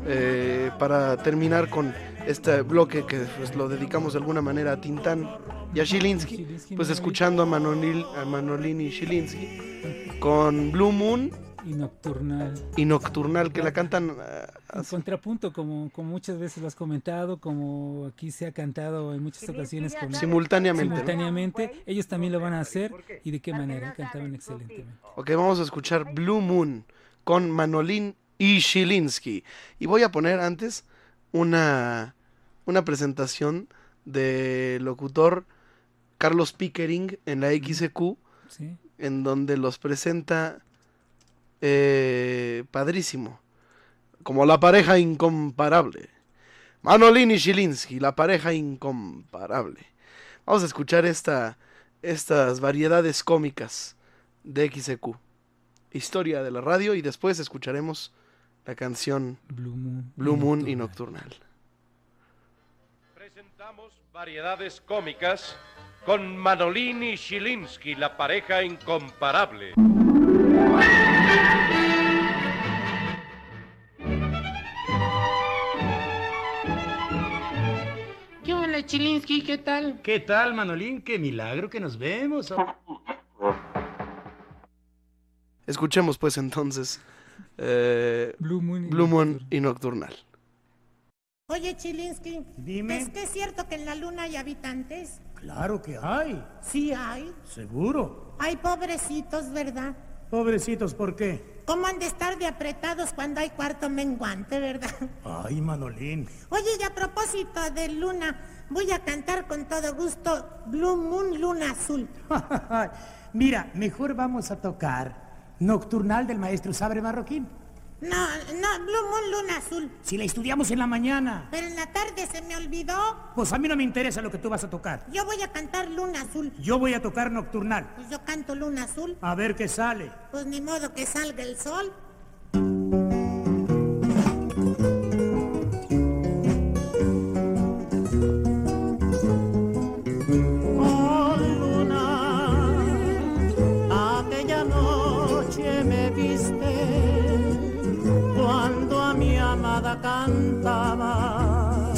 eh, para terminar con este bloque que pues, lo dedicamos de alguna manera a Tintán y a Shilinsky? Pues escuchando a, Manolil, a Manolín y Shilinsky con Blue Moon Y nocturnal. y Nocturnal, que la cantan En contrapunto, como, como muchas veces lo has comentado, como aquí se ha cantado en muchas ocasiones con- Simultáneamente, ¿no? simultáneamente, ellos también lo van a hacer y de qué manera cantaban excelentemente. Ok, vamos a escuchar Blue Moon con Manolín y Shilinsky. Y voy a poner antes una, una presentación del locutor Carlos Pickering en la XQ, Sí. en donde los presenta eh, padrísimo, como la pareja incomparable. Manolín y Shilinsky, la pareja incomparable. Vamos a escuchar esta, estas variedades cómicas de XQ. Historia de la radio y después escucharemos la canción Blue Moon, Blue Moon y Nocturnal. Presentamos variedades cómicas con Manolín y Shilinsky, la pareja incomparable. ¿Qué hola, Chilinsky? ¿Qué tal? ¿Qué tal, Manolín? Qué milagro que nos vemos. Escuchemos pues entonces eh, Blue Moon, y Blue Moon y Nocturnal. Oye, Chilinsky, Dime. ¿es que es cierto que en la luna hay habitantes? Claro que hay. Sí hay. Seguro. Hay pobrecitos, ¿verdad? Pobrecitos, ¿por qué? ¿Cómo han de estar de apretados cuando hay cuarto menguante, verdad? Ay, Manolín. Oye, y a propósito de luna, voy a cantar con todo gusto Blue Moon Luna Azul. Mira, mejor vamos a tocar Nocturnal del maestro Sabre Marroquín. No, no, Blue Moon Luna Azul. Si la estudiamos en la mañana. Pero en la tarde se me olvidó. Pues a mí no me interesa lo que tú vas a tocar. Yo voy a cantar Luna Azul. Yo voy a tocar Nocturnal. Pues yo canto Luna Azul. A ver qué sale. Pues ni modo que salga el sol. Amada cantaba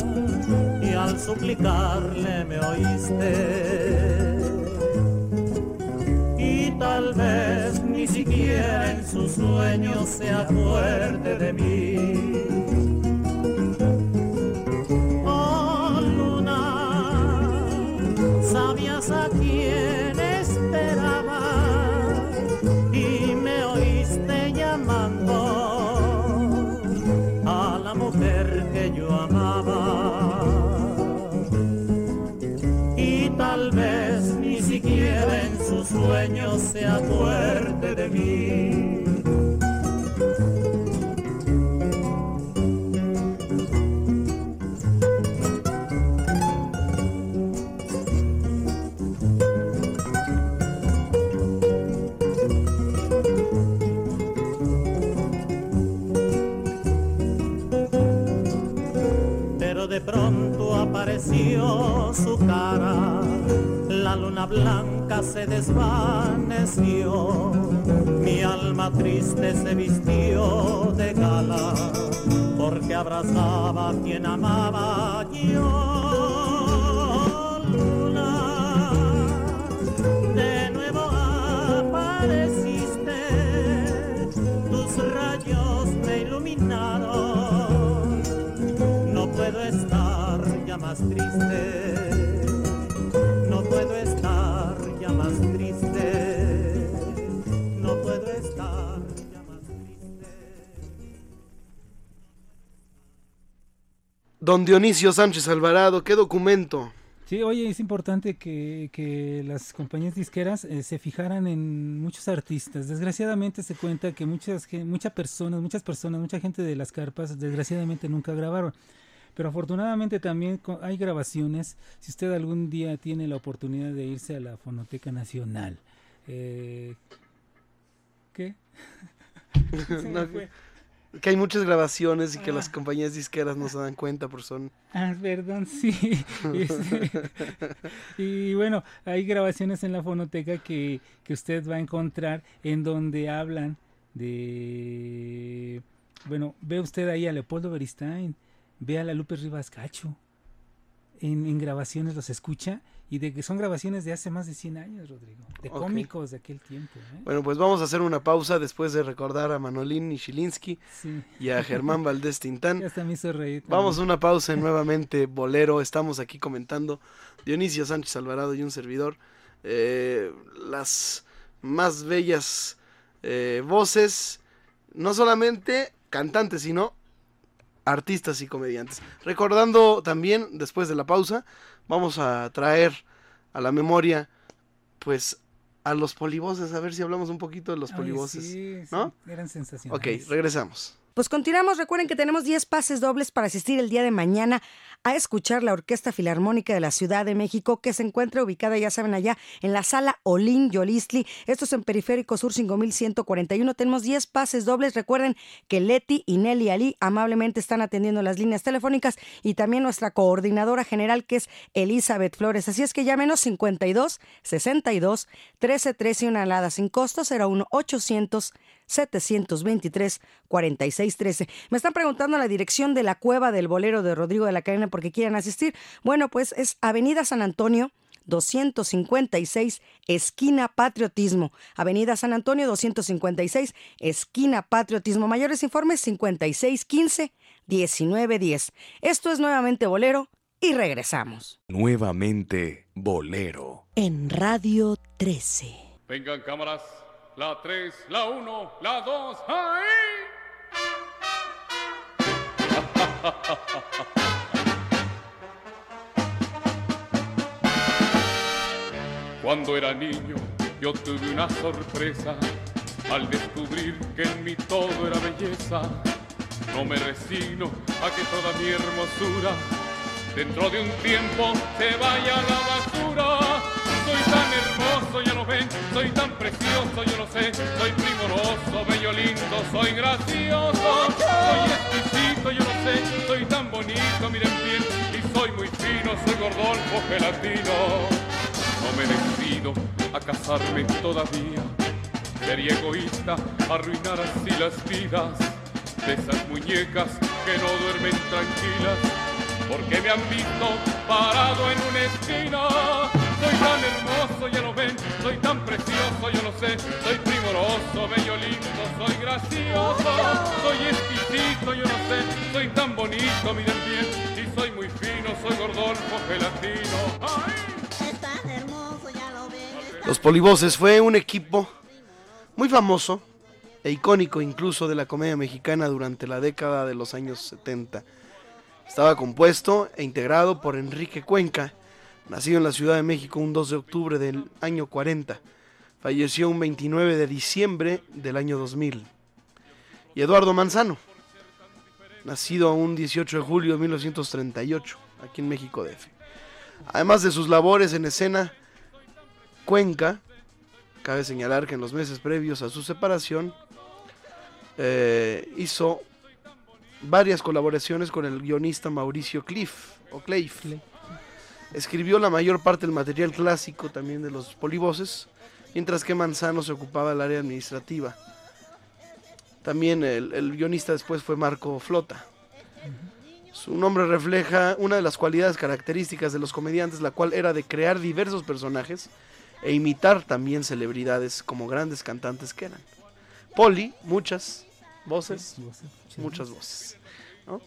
y al suplicarle me oíste. Y tal vez ni siquiera en sus sueños se acuerde de mí. Oh luna, sabías a quién te acuerde de mí. Pero de pronto apareció su cara, la luna blanca se desvaneció, mi alma triste se vistió de gala, porque abrazaba quien amaba. Yo. Luna, de nuevo apareciste, tus rayos me iluminaron, no puedo estar ya más triste, Don Dionisio Sánchez Alvarado, ¿qué documento? Sí, oye, es importante que, que las compañías disqueras eh, se fijaran en muchos artistas. Desgraciadamente se cuenta que muchas, ge- muchas personas, muchas personas, mucha gente de las carpas, desgraciadamente nunca grabaron. Pero afortunadamente también hay grabaciones. Si usted algún día tiene la oportunidad de irse a la Fonoteca Nacional. eh, ¿Qué? Que hay muchas grabaciones y que las compañías disqueras no se dan cuenta por son... Ah, perdón, sí. Este, y bueno, hay grabaciones en la fonoteca que, que usted va a encontrar en donde hablan de... Bueno, ve usted ahí a Leopoldo Beristain, ve a la Lupe Rivas Cacho. En, en grabaciones los escucha y de que son grabaciones de hace más de 100 años, Rodrigo. De cómicos de aquel tiempo. ¿eh? Bueno, pues vamos a hacer una pausa después de recordar a Manolín Nishilinski Sí. y a Germán Valdés Tintán. Hasta me hizo reír. Vamos a una pausa en nuevamente Bolero. Estamos aquí comentando Dionisio Sánchez Alvarado y un servidor. eh, las más bellas eh, voces, no solamente cantantes, sino artistas y comediantes. Recordando también, después de la pausa, vamos a traer a la memoria, pues, a los polivoces, a ver si hablamos un poquito de los Ay, polivoces. sí, sí, ¿No? Eran sensacionales. Ok, regresamos. Pues continuamos, recuerden que tenemos 10 pases dobles para asistir el día de mañana a escuchar la Orquesta Filarmónica de la Ciudad de México, que se encuentra ubicada, ya saben, allá en la sala Olin Yolistli. Esto es en Periférico Sur 5141. Tenemos 10 pases dobles. Recuerden que Leti y Nelly Ali amablemente están atendiendo las líneas telefónicas y también nuestra coordinadora general, que es Elizabeth Flores. Así es que llámenos 52 62 13 13 y una alada sin costo 01 800 723 4613. Me están preguntando la dirección de la cueva del bolero de Rodrigo de la Cadena porque quieren asistir. Bueno, pues es Avenida San Antonio. 256, esquina Patriotismo. Avenida San Antonio, 256, esquina Patriotismo. Mayores informes 5615 1910. Esto es nuevamente Bolero y regresamos. Nuevamente Bolero. En Radio 13. Vengan cámaras, la 3, la 1, la 2, ¡ahí! Cuando era niño yo tuve una sorpresa al descubrir que en mí todo era belleza. No me resigno a que toda mi hermosura dentro de un tiempo se vaya a la basura. Soy tan hermoso, ya lo ven, soy tan precioso, yo lo sé, soy primoroso, bello, lindo, soy gracioso, soy exquisito, yo lo sé, soy tan bonito, miren bien, y soy muy fino, soy gordolfo, gelatino. No me decido a casarme todavía, sería egoísta arruinar así las vidas de esas muñecas que no duermen tranquilas porque me han visto parado en una esquina. Soy tan hermoso, ya lo ven, soy tan precioso, yo lo sé, soy primoroso, bello, lindo, soy gracioso, soy exquisito, yo lo sé, soy tan bonito, miren bien, y soy muy fino, soy gordolfo, gelatino. ¡Ay! Los Polivoces fue un equipo muy famoso e icónico incluso de la comedia mexicana durante la década de los años 70. Estaba compuesto e integrado por Enrique Cuenca, nacido en la Ciudad de México un 2 de octubre del año 40. Falleció un 29 de diciembre del año 2000. Y Eduardo Manzano, nacido un 18 de julio de 1938, aquí en México DF. Además de sus labores en escena, Cuenca, cabe señalar que en los meses previos a su separación, eh, hizo varias colaboraciones con el guionista Mauricio Cliff, o Cleif, Escribió la mayor parte del material clásico también de los polivoces, mientras que Manzano se ocupaba del área administrativa. También el, el guionista después fue Marco Flota. Su nombre refleja una de las cualidades características de los comediantes, la cual era de crear diversos personajes e imitar también celebridades como grandes cantantes que eran. Poli, muchas voces, muchas voces. ¿no?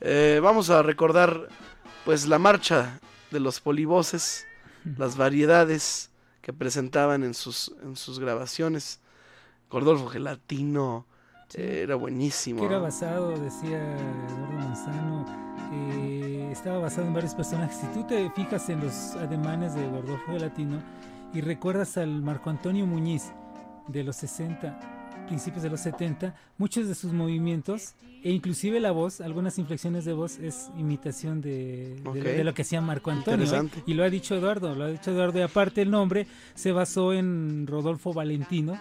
Eh, vamos a recordar pues la marcha de los polivoces, las variedades que presentaban en sus, en sus grabaciones. Gordolfo Gelatino eh, era buenísimo. Que era basado, decía Eduardo Manzano, eh, estaba basado en varios personajes. Si tú te fijas en los ademanes de Gordolfo Gelatino y recuerdas al Marco Antonio Muñiz de los 60, principios de los 70, muchos de sus movimientos e inclusive la voz, algunas inflexiones de voz es imitación de, de- lo que hacía Marco Antonio. ¿eh? Y lo ha dicho Eduardo, lo ha dicho Eduardo. Y aparte el nombre se basó en Rodolfo Valentino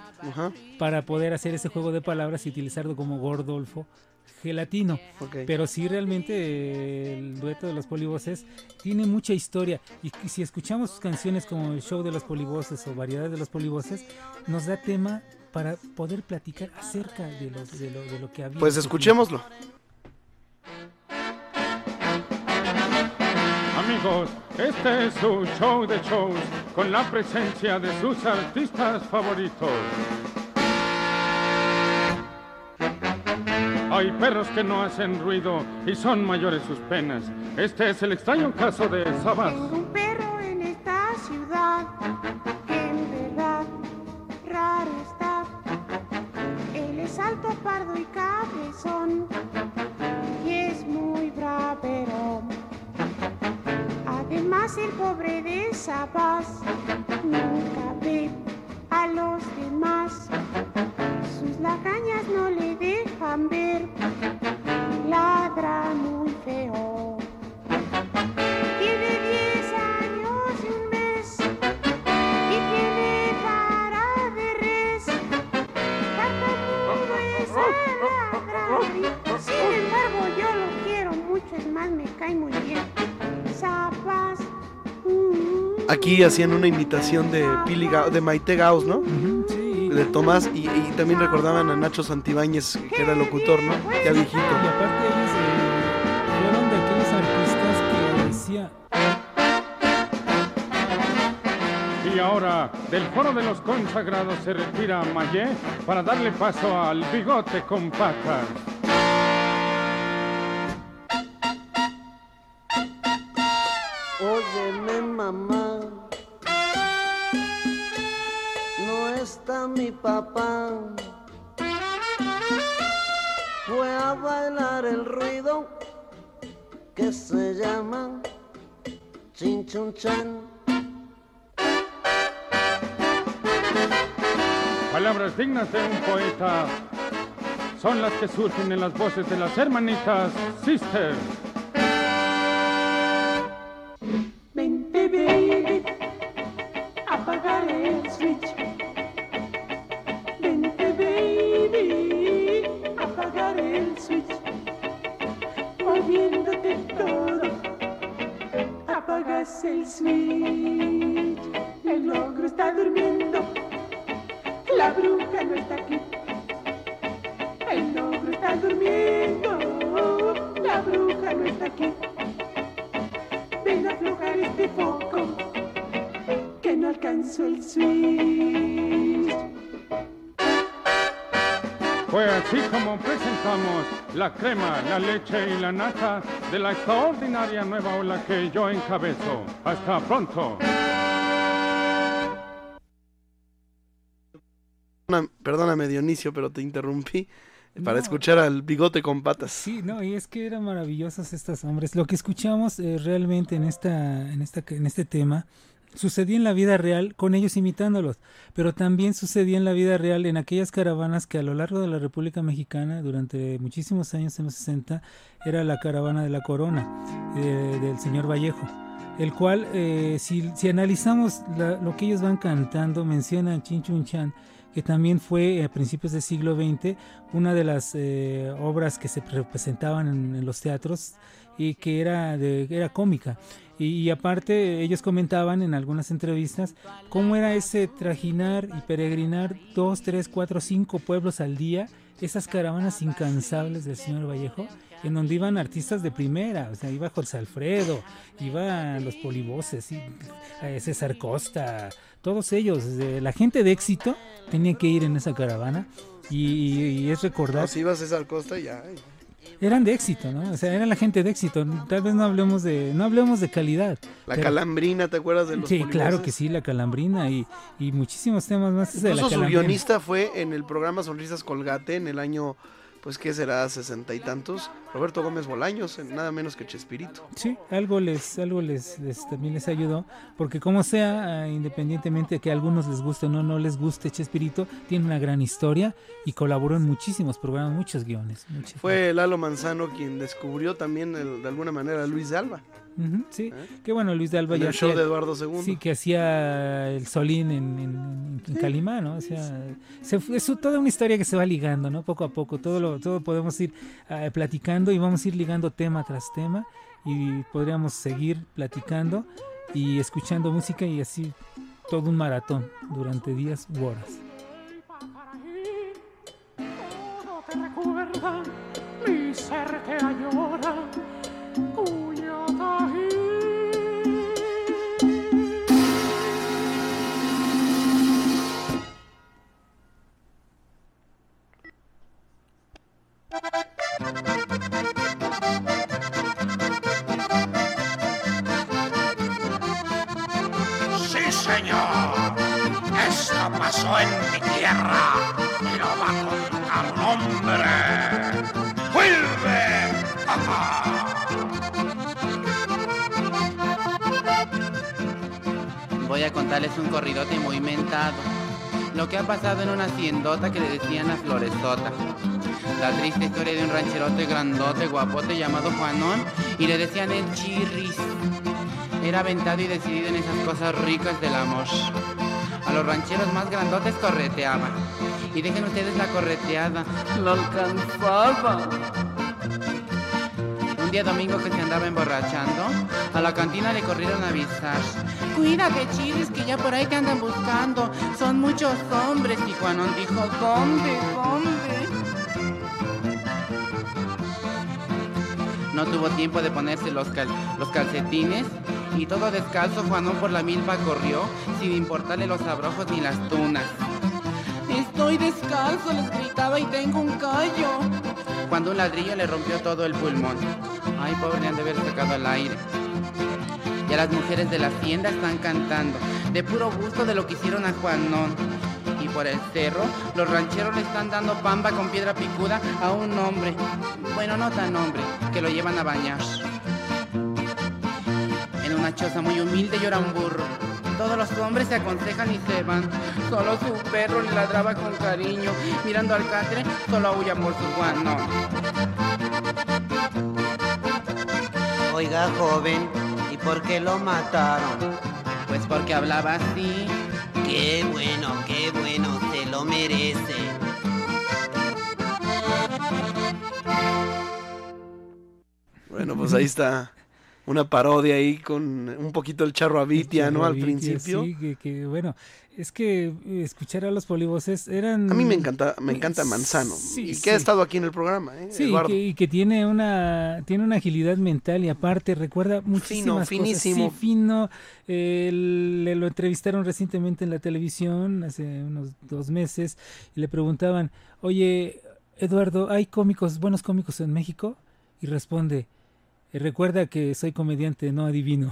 para poder hacer ese juego de palabras y utilizarlo como Gordolfo Gelatino. Pero sí realmente el dueto de los polivoces tiene mucha historia. Y, y si escuchamos sus canciones como el show de los polivoces o variedades de los polivoces, nos da tema para poder platicar acerca de, los, de, lo, de lo que había. Pues escuchémoslo. Amigos, este es su show de shows con la presencia de sus artistas favoritos. Hay perros que no hacen ruido y son mayores sus penas. Este es el extraño caso de Sabas. Tengo un perro en esta ciudad que Él es alto, pardo y cabezón y es muy bravero. Además el pobre de Sabas nunca ve a los demás. Sus lagañas no le dejan ver. Ladra muy feo. Me cae muy bien. Zapas, Aquí hacían una imitación de, Pili Ga- de Maite Gauss, ¿no? De Tomás, y, y también recordaban a Nacho Santibáñez, que era locutor, ¿no? Ya viejito. Y aparte ellos eh, fueron de aquellos artistas que decía, Y ahora, del foro de los consagrados se retira Mayé para darle paso al bigote con patas. Óyeme mamá, no está mi papá. Fue a bailar el ruido que se llama chinchunchan. Palabras dignas de un poeta son las que surgen en las voces de las hermanitas Sisters. De la extraordinaria nueva ola que yo encabezo. Hasta pronto. Perdóname, Dionisio, pero te interrumpí para No. escuchar al bigote con patas. Sí, no, y es que eran maravillosos estos hombres. Lo que escuchamos eh, realmente en esta, en esta, en este tema sucedía en la vida real con ellos imitándolos, pero también sucedía en la vida real en aquellas caravanas que a lo largo de la República Mexicana durante muchísimos años en los 60 era la caravana de la Corona eh, del señor Vallejo. El cual, eh, si, si analizamos lo que ellos van cantando, mencionan Chin Chun Chan, que también fue a principios del siglo XX una de las eh, obras que se representaban en, los teatros y que era, era cómica. Y, y aparte ellos comentaban en algunas entrevistas cómo era ese trajinar y peregrinar dos, tres, cuatro, cinco pueblos al día, esas caravanas incansables del señor Vallejo, en donde iban artistas de primera, o sea, iba José Alfredo, iban los polivoces, y, eh, César Costa, todos ellos, la gente de éxito tenía que ir en esa caravana y, es recordar... No, si ibas a César Costa ya. Eran de éxito, ¿no? O sea, eran la gente de éxito. Tal vez no hablemos de, no hablemos de calidad. La pero- calambrina, ¿te acuerdas de los Sí, claro que sí, la calambrina y, y muchísimos temas más de la Incluso su calambrina. guionista fue en el programa Sonrisas Colgate en el año, pues, ¿qué será? Sesenta y tantos. Roberto Gómez Bolaños, en nada menos que Chespirito. Sí, algo les, algo les, les- también les ayudó, porque como sea, eh, independientemente de que a algunos les guste o no, no les guste Chespirito, tiene una gran historia y colaboró en muchísimos programas, muchos guiones. muchos- Fue Lalo Manzano quien descubrió también, el- de alguna manera, a Luis de Alba. Ujú, sí, que bueno, Luis de Alba En ya el show hacía- de Eduardo II. Sí, que hacía el Solín en, en, en Calimán, ¿no? O sea, se es toda una historia que se va ligando, ¿no? Poco a poco, todo lo, todo podemos ir eh, platicando y vamos a ir ligando tema tras tema y podríamos seguir platicando y escuchando música y así todo un maratón durante días u horas. Todo te recuerda, mi ser te Pasó en mi tierra lo va un hombre. ¡Vuelve! Voy a contarles un corridote muy mentado. Lo que ha pasado en una haciendota que le decían la Floresota. La triste historia de un rancherote grandote, guapote llamado Juanón y le decían el chirris. Era aventado y decidido en esas cosas ricas del amor. Los rancheros más grandotes correteaba. Y dejen ustedes la correteada, lo alcanzaba. Un día domingo que se andaba emborrachando, a la cantina le corrieron a avisar. Cuídate, chiles, que ya por ahí te andan buscando. Son muchos hombres. Y Juanón dijo, ¿dónde? ¿Dónde? No tuvo tiempo de ponerse los, los calcetines y todo descalzo Juanón por la milpa corrió sin importarle los abrojos ni las tunas. Estoy descalzo, les gritaba y tengo un callo. Cuando un ladrillo le rompió todo el pulmón. Ay, pobre, le han de haber sacado al aire. Ya las mujeres de la hacienda están cantando, de puro gusto de lo que hicieron a Juanón. Y por el cerro, los rancheros le están dando pamba con piedra picuda a un hombre. Bueno, no tan hombre, que lo llevan a bañar. Una choza muy humilde llora un burro. Todos los hombres se aconsejan y se van. Solo su perro le ladraba con cariño. Mirando al catre, solo aúlla por su guano. Oiga, joven, ¿y por qué lo mataron? Pues porque hablaba así. Qué bueno, qué bueno, se lo merece. Bueno, pues ahí está una parodia ahí con un poquito el charro Avitia, ¿no? Al principio. Sí, que, que, bueno, es que escuchar a los polivoces eran... A mí me encanta, me encanta Manzano. Sí, y que ha estado aquí en el programa, ¿eh? Sí, y que, y que tiene una tiene una agilidad mental y aparte recuerda muchísimas finísimo. cosas. Sí, fino. Eh, le lo entrevistaron recientemente en la televisión hace unos dos meses y le preguntaban, oye, Eduardo, ¿hay cómicos, buenos cómicos en México? Y responde, "Eh, recuerda que soy comediante, no adivino.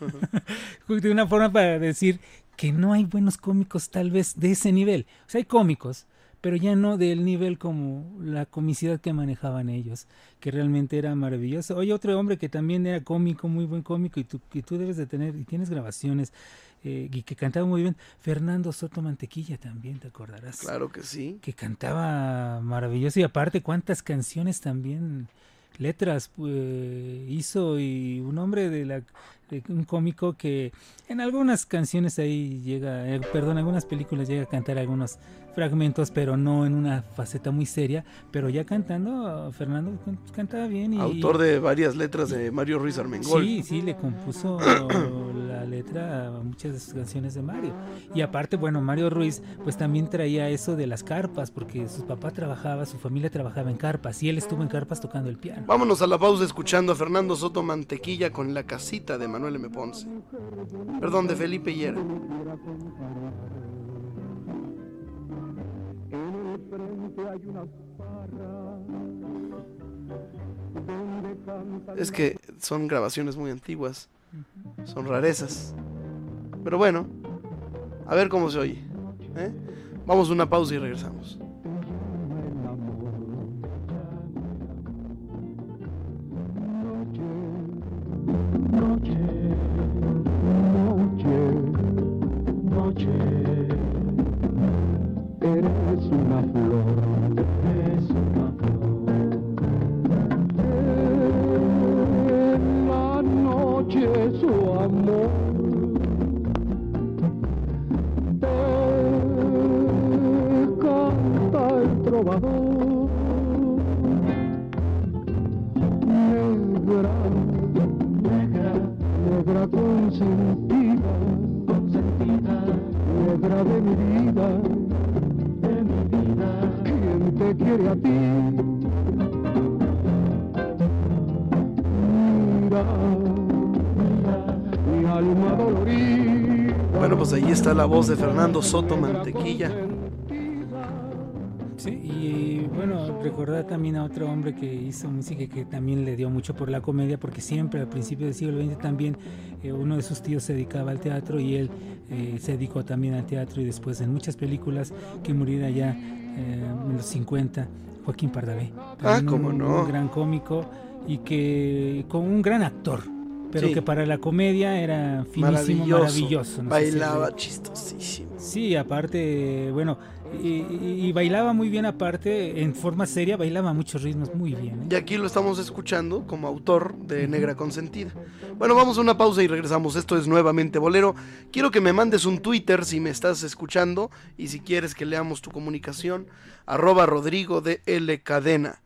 de una forma para decir que no hay buenos cómicos tal vez de ese nivel. O sea, hay cómicos, pero ya no del nivel como la comicidad que manejaban ellos, que realmente era maravilloso. Oye, otro hombre que también era cómico, muy buen cómico, y tú, que tú debes de tener, y tienes grabaciones, eh, y que cantaba muy bien, Fernando Soto Mantequilla también, ¿te acordarás? Claro que sí. Que cantaba maravilloso, y aparte cuántas canciones también letras eh, hizo y un hombre de la un cómico que en algunas canciones ahí llega, eh, perdón, algunas películas llega a cantar algunos fragmentos, pero no en una faceta muy seria, pero ya cantando, Fernando cantaba bien. Y, Autor de varias letras de Mario Ruiz Armengol. Sí, sí, le compuso la letra a muchas de sus canciones de Mario. Y aparte, bueno, Mario Ruiz pues también traía eso de las carpas, porque su papá trabajaba, su familia trabajaba en carpas, y él estuvo en carpas tocando el piano. Vámonos a la pausa escuchando a Fernando Soto Mantequilla con La Casita de Manuel M. Ponce. Perdón, de Felipe Hiera. Es que son grabaciones muy antiguas, son rarezas. Pero bueno, a ver cómo se oye. ¿eh? Vamos a una pausa y regresamos. Voz de Fernando Soto Mantequilla. Sí, y bueno, recordar también a otro hombre que hizo música y que también le dio mucho por la comedia, porque siempre al principio del siglo XX también eh, uno de sus tíos se dedicaba al teatro y él eh, se dedicó también al teatro y después en muchas películas que muriera ya eh, en los 50, Joaquín Pardavé. Ah, cómo un, no. Un gran cómico y que con un gran actor. Pero Sí. que para la comedia era finísimo, Maravilloso. maravilloso. no sé si Bailaba chistosísimo. Sí, aparte, bueno, y, y- y bailaba muy bien aparte, en forma seria, bailaba muchos ritmos muy bien. ¿eh? Y aquí lo estamos escuchando como autor de Negra Consentida. Bueno, vamos a una pausa y regresamos. Esto es nuevamente Bolero. Quiero que me mandes un Twitter si me estás escuchando y si quieres que leamos tu comunicación. Arroba Rodrigo de L Cadena.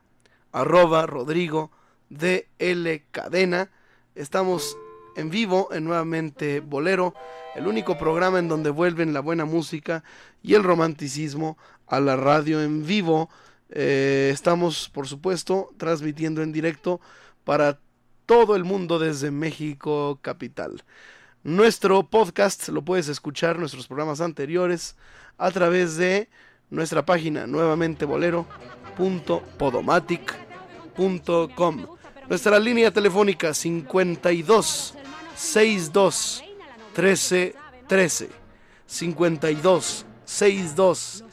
Arroba Rodrigo de L Cadena. Estamos en vivo en nuevamente Bolero, el único programa en donde vuelven la buena música y el romanticismo a la radio en vivo. Eh, estamos, por supuesto, transmitiendo en directo para todo el mundo desde México Capital. Nuestro podcast lo puedes escuchar, nuestros programas anteriores, a través de nuestra página nuevamente bolero.podomatic.com. Nuestra línea telefónica 52 62 13 13 52 62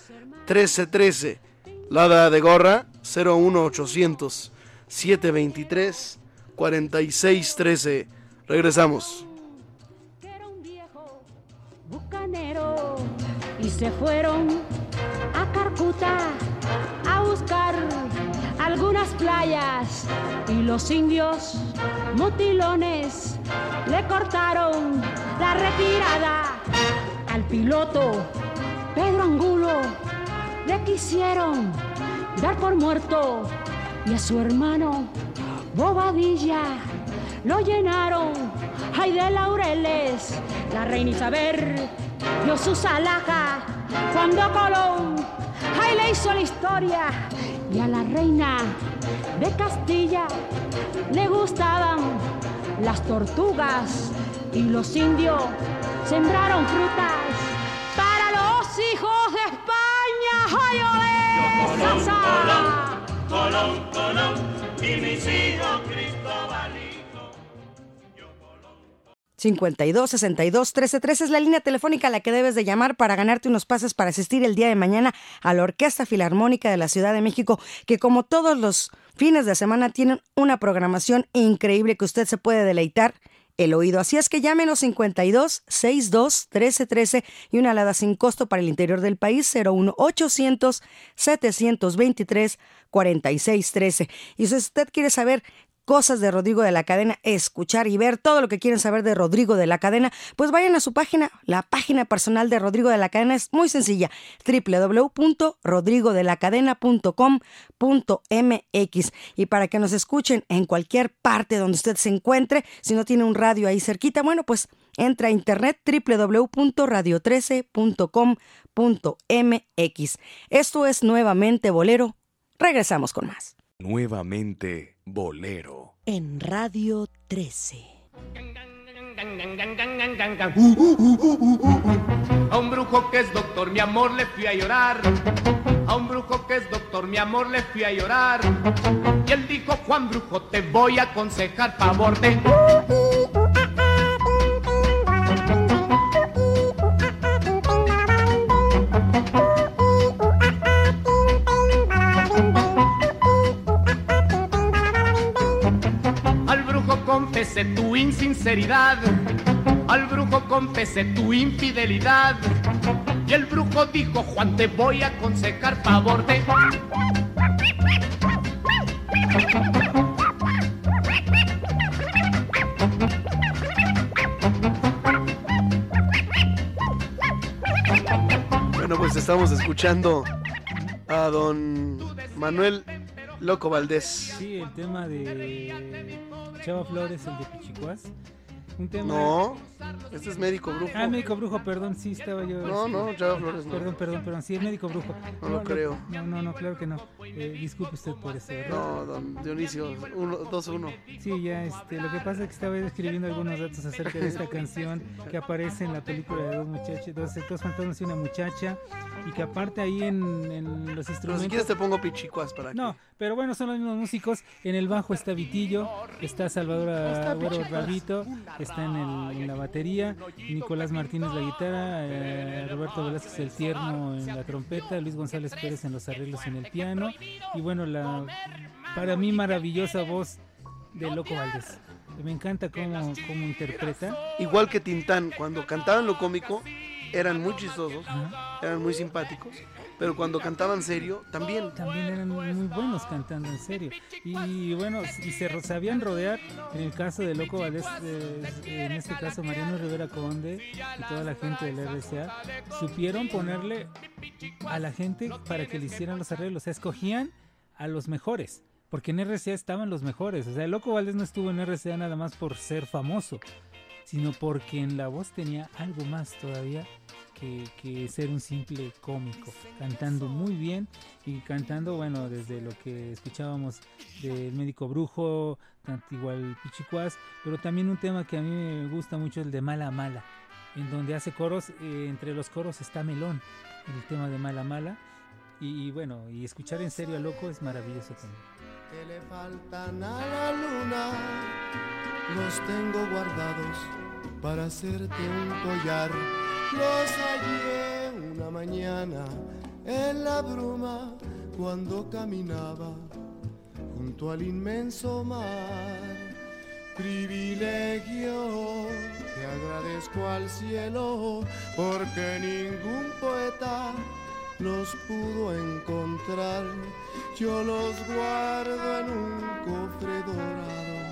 13 13 Lada de gorra 01800 723 46 13 Regresamos. bucanero y se fueron a Carcuta algunas playas y los indios mutilones le cortaron la retirada. Al piloto Pedro Angulo le quisieron dar por muerto y a su hermano Bobadilla lo llenaron. Ay de laureles la reina Isabel dio su salaja cuando Colón ay le hizo la historia y a la reina de Castilla le gustaban las tortugas y los indios sembraron frutas para los hijos de España ay olé, Colón. Colón, Colón, Colón, y mis hijos Cristobalito. 52 62 13 13 es la línea telefónica a la que debes de llamar para ganarte unos pases para asistir el día de mañana a la Orquesta Filarmónica de la Ciudad de México, que como todos los fines de semana tienen una programación increíble que usted se puede deleitar el oído. Así es que llámenos 52 62 13 13 y una alada sin costo para el interior del país 01 800 723 46 13. Y si usted quiere saber cosas de Rodrigo de la Cadena, escuchar y ver todo lo que quieren saber de Rodrigo de la Cadena, pues vayan a su página. La página personal de Rodrigo de la Cadena es muy sencilla, www.rodrigodelacadena.com.mx. Y para que nos escuchen en cualquier parte donde usted se encuentre, si no tiene un radio ahí cerquita, bueno, pues entra a internet www.radio13.com.mx. Esto es nuevamente Bolero. Regresamos con más. Nuevamente Bolero. En Radio 13. A un brujo que es doctor, mi amor, le fui a llorar. A un brujo que es doctor, mi amor, le fui a llorar. Y él dijo, Juan Brujo, te voy a aconsejar favor de... confesé tu insinceridad. Al brujo confesé tu infidelidad. Y el brujo dijo, Juan, te voy a aconsejar favor de... Bueno, pues estamos escuchando a don Manuel Loco Valdés. Sí, el tema de Chava Flores, el de Pichicuás. Un tema. Este es médico brujo. Ah, médico brujo, perdón, sí estaba yo. No, no, Chava Flores no. Perdón, perdón, perdón, sí, el médico brujo. No lo creo. No, no, no, claro que no. Eh, disculpe usted por ese error. No, don Dionisio, 2-1. Sí, ya, este, lo que pasa es que estaba escribiendo algunos datos acerca de esta canción que aparece en la película de dos muchachos, dos, dos fantasmas y una muchacha, y que aparte ahí en, en los Pero instrumentos. si quieres te pongo pichicuas para No, pero bueno, son los mismos músicos. En el bajo está Vitillo, está Salvador Agüero Rabito, está en, el- en la batería, Nicolás Martínez la guitarra, eh, Roberto Velázquez el tierno en la trompeta, Luis González Pérez en los arreglos en el piano y bueno, la para mí maravillosa voz de Loco Valdés. Me encanta cómo, cómo interpreta. Igual que Tintán, cuando cantaban lo cómico, eran muy chistosos, eran muy simpáticos, pero cuando cantaban serio, también. También eran muy buenos cantando en serio. Y bueno, y se sabían rodear, en el caso de Loco Valdés, eh, en este caso Mariano Rivera Conde y toda la gente del RCA, supieron ponerle a la gente para que le hicieran los arreglos. O sea, escogían a los mejores. Porque en RCA estaban los mejores. O sea, Loco Valdés no estuvo en RCA nada más por ser famoso, sino porque en la voz tenía algo más todavía que, ser un simple cómico, cantando muy bien y cantando, bueno, desde lo que escuchábamos del médico brujo, tanto igual Pichicuás, pero también un tema que a mí me gusta mucho, el de Mala Mala, en donde hace coros, eh, entre los coros está Melón, el tema de Mala Mala, y, y bueno, y escuchar en serio a Loco es maravilloso también. que le faltan a la luna, los tengo guardados para hacerte un collar. Los hallé una mañana en la bruma cuando caminaba junto al inmenso mar. Privilegio que agradezco al cielo porque ningún poeta los pudo encontrar. Yo los guardo en un cofre dorado.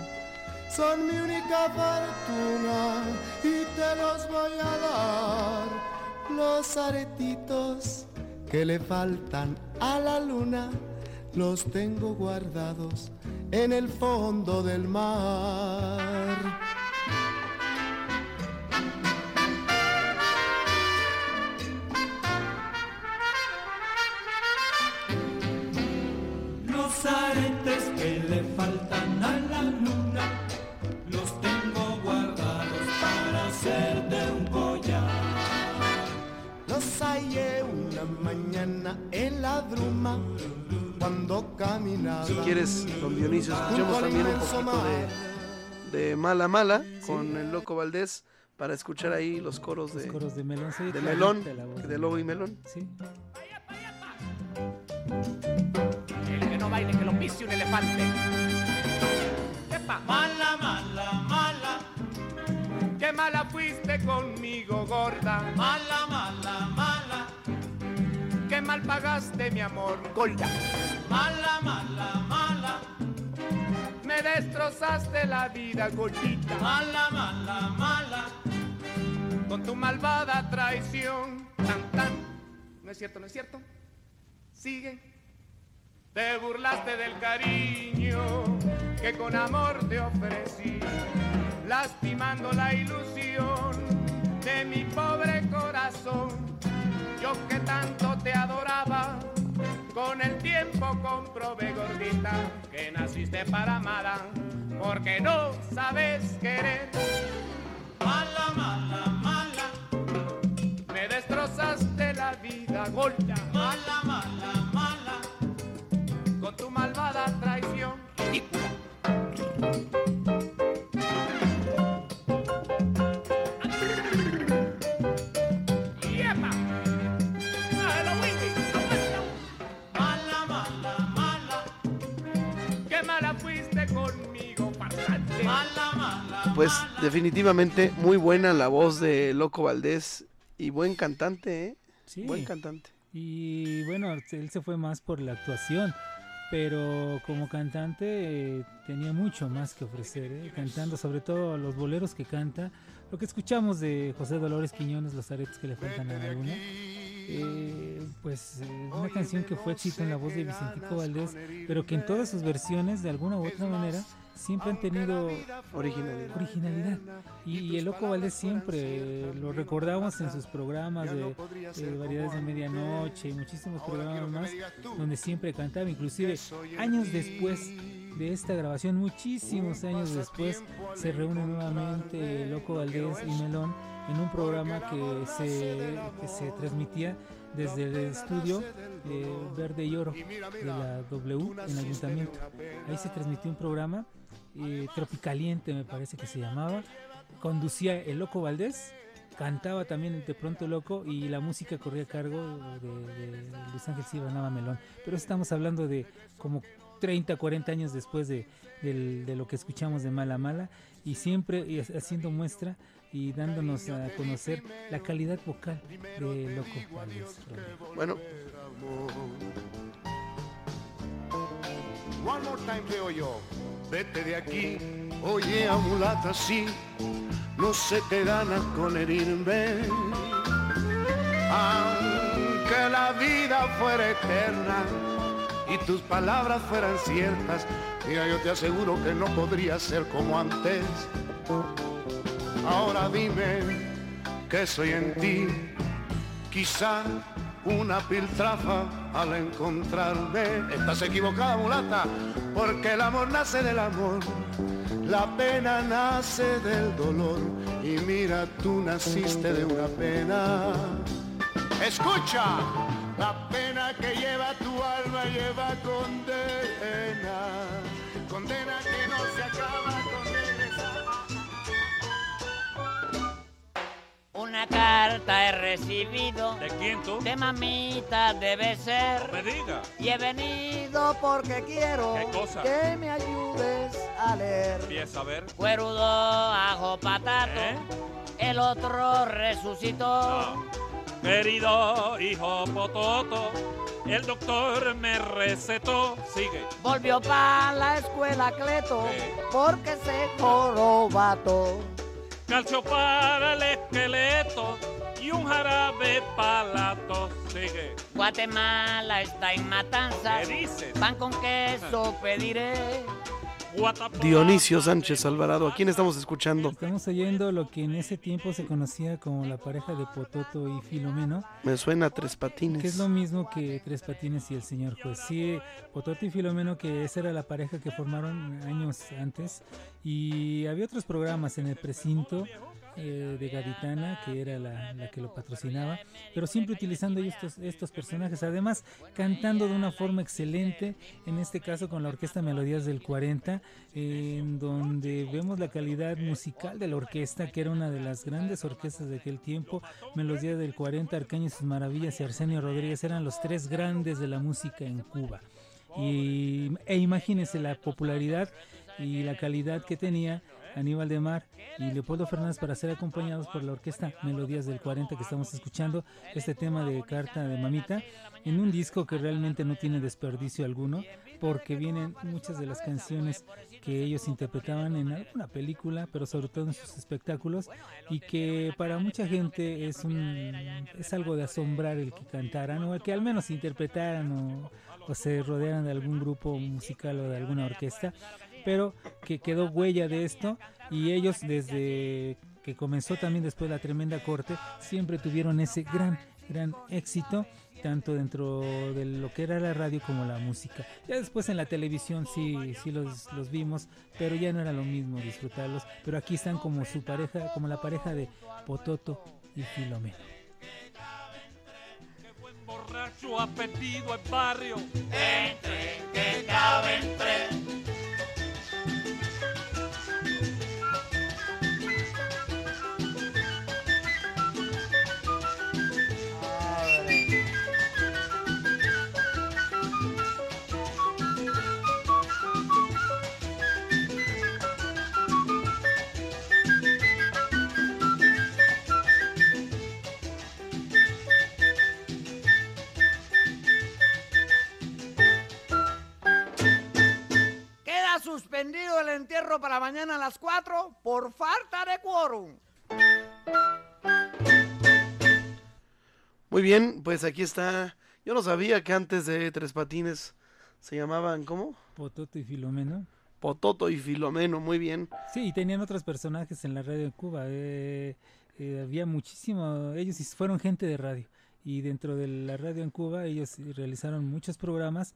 Son mi única fortuna y te los voy a dar. Los aretitos que le faltan a la luna los tengo guardados en el fondo del mar. Los aretes que le mañana en la bruma cuando caminaba. Si quieres, don Dionisio, escuchemos también un poquito de, de Mala Mala con el Loco Valdés para escuchar ahí los coros de, coros de Melón, sí, de Melón, de Lobo y Melón. Sí. El que no baile, que lo pise un elefante. ¡Epa! Mala, mala, mala. mala fuiste conmigo, gorda. Mala, mala, mala. Mal pagaste, mi amor, gorda. Mala, mala, mala. Me destrozaste la vida, gordita. Mala, mala, mala. Con tu malvada traición. Tan, tan. No es cierto, no es cierto. Sigue. Te burlaste del cariño que con amor te ofrecí, lastimando la ilusión de mi pobre corazón. Yo que tanto te adoraba, con el tiempo comprobé gordita que naciste para amada, porque no sabes querer. Mala, mala, mala. Me destrozaste la vida, gorda. Mala, mala, mala. Pues definitivamente muy buena la voz de Loco Valdés y buen cantante, ¿eh? Sí. Buen cantante. Y bueno, él se fue más por la actuación, pero como cantante eh, tenía mucho más que ofrecer, ¿eh? cantando sobre todo los boleros que canta, lo que escuchamos de José Dolores Quiñones, los aretes que le faltan a alguno. Eh, pues eh, una canción que fue éxito en la voz de Vicentico Valdés, pero que en todas sus versiones, de alguna u otra manera, siempre han tenido originalidad. originalidad. Y, y el Loco Valdés siempre eh, lo recordamos en sus programas de, de Variedades de Medianoche y muchísimos programas más, donde siempre cantaba, inclusive años después de esta grabación, muchísimos años después, se reúnen nuevamente Loco Valdés y Melón en un programa que se, que se transmitía desde el estudio eh, Verde y Oro de la W en el ayuntamiento. Ahí se transmitió un programa, eh, Tropicaliente me parece que se llamaba, conducía el Loco Valdés, cantaba también de pronto Loco y la música corría a cargo de, de Luis Ángel Silva Nava Melón. Pero estamos hablando de como 30, 40 años después de, del- de lo que escuchamos de Mala Mala y siempre haciendo muestra y dándonos a conocer la calidad vocal de Loco Valdés. Bueno, One more time creo yo. Vete de aquí, oye a mulata sí, no se te gana con herirme. Aunque la vida fuera eterna y tus palabras fueran ciertas, mira yo te aseguro que no podría ser como antes. Ahora dime que soy en ti, quizá una piltrafa al encontrarme. Estás equivocada, mulata, porque el amor nace del amor, la pena nace del dolor. Y mira, tú naciste de una pena. Escucha, la pena que lleva tu alma lleva condena, carta he recibido. ¿De quién tú? De mamita debe ser. Me diga. Y he venido porque quiero ¿Qué cosa? que me ayudes a leer. Empieza a ver. Cuerudo, ajo, patato. ¿Eh? El otro resucitó. Querido hijo Pototo, el doctor me recetó. Sigue. Volvió para la escuela Cleto porque se jorobato. Calcio para el esqueleto y un jarabe para la tos. Sigue. Guatemala está en matanza. ¿Qué dices? Pan con queso pediré. Dionisio Sánchez Alvarado, ¿a quién estamos escuchando? Estamos oyendo lo que en ese tiempo se conocía como la pareja de Pototo y Filomeno, Me suena a Tres Patines. que es lo mismo que Tres Patines y el señor juez. Sí, Pototo y Filomeno, que esa era la pareja que formaron años antes. Y había otros programas en el precinto eh, de Gaditana, que era la, la que lo patrocinaba, pero siempre utilizando estos, estos personajes. Además, cantando de una forma excelente, en este caso con la Orquesta Melodías del 40, en donde vemos la calidad musical de la orquesta, que era una de las grandes orquestas de aquel tiempo. Melodías del 40, Arcaño sus maravillas y Arsenio Rodríguez eran los tres grandes de la música en Cuba. Y, e imagínense la popularidad y la calidad que tenía Aníbal de Mar y Leopoldo Fernández para ser acompañados por la orquesta Melodías del 40 que estamos escuchando este tema de Carta de Mamita en un disco que realmente no tiene desperdicio alguno porque vienen muchas de las canciones que ellos interpretaban en alguna película, pero sobre todo en sus espectáculos y que para mucha gente es un es algo de asombrar el que cantaran o el que al menos interpretaran o, o se rodearan de algún grupo musical o de alguna orquesta, pero que quedó huella de esto y ellos desde que comenzó también después la tremenda corte siempre tuvieron ese gran gran éxito tanto dentro de lo que era la radio como la música. Ya después en la televisión sí, sí los, los vimos, pero ya no era lo mismo disfrutarlos. Pero aquí están como su pareja, como la pareja de Pototo y Filomeno. Borracho apetido en barrio. Entre que tres. Suspendido el entierro para mañana a las 4 por falta de quórum. Muy bien, pues aquí está. Yo no sabía que antes de Tres Patines se llamaban, ¿cómo? Pototo y Filomeno. Pototo y Filomeno, muy bien. Sí, y tenían otros personajes en la radio en Cuba. eh, eh, había muchísimo, ellos fueron gente de radio. Y dentro de la radio en Cuba ellos realizaron muchos programas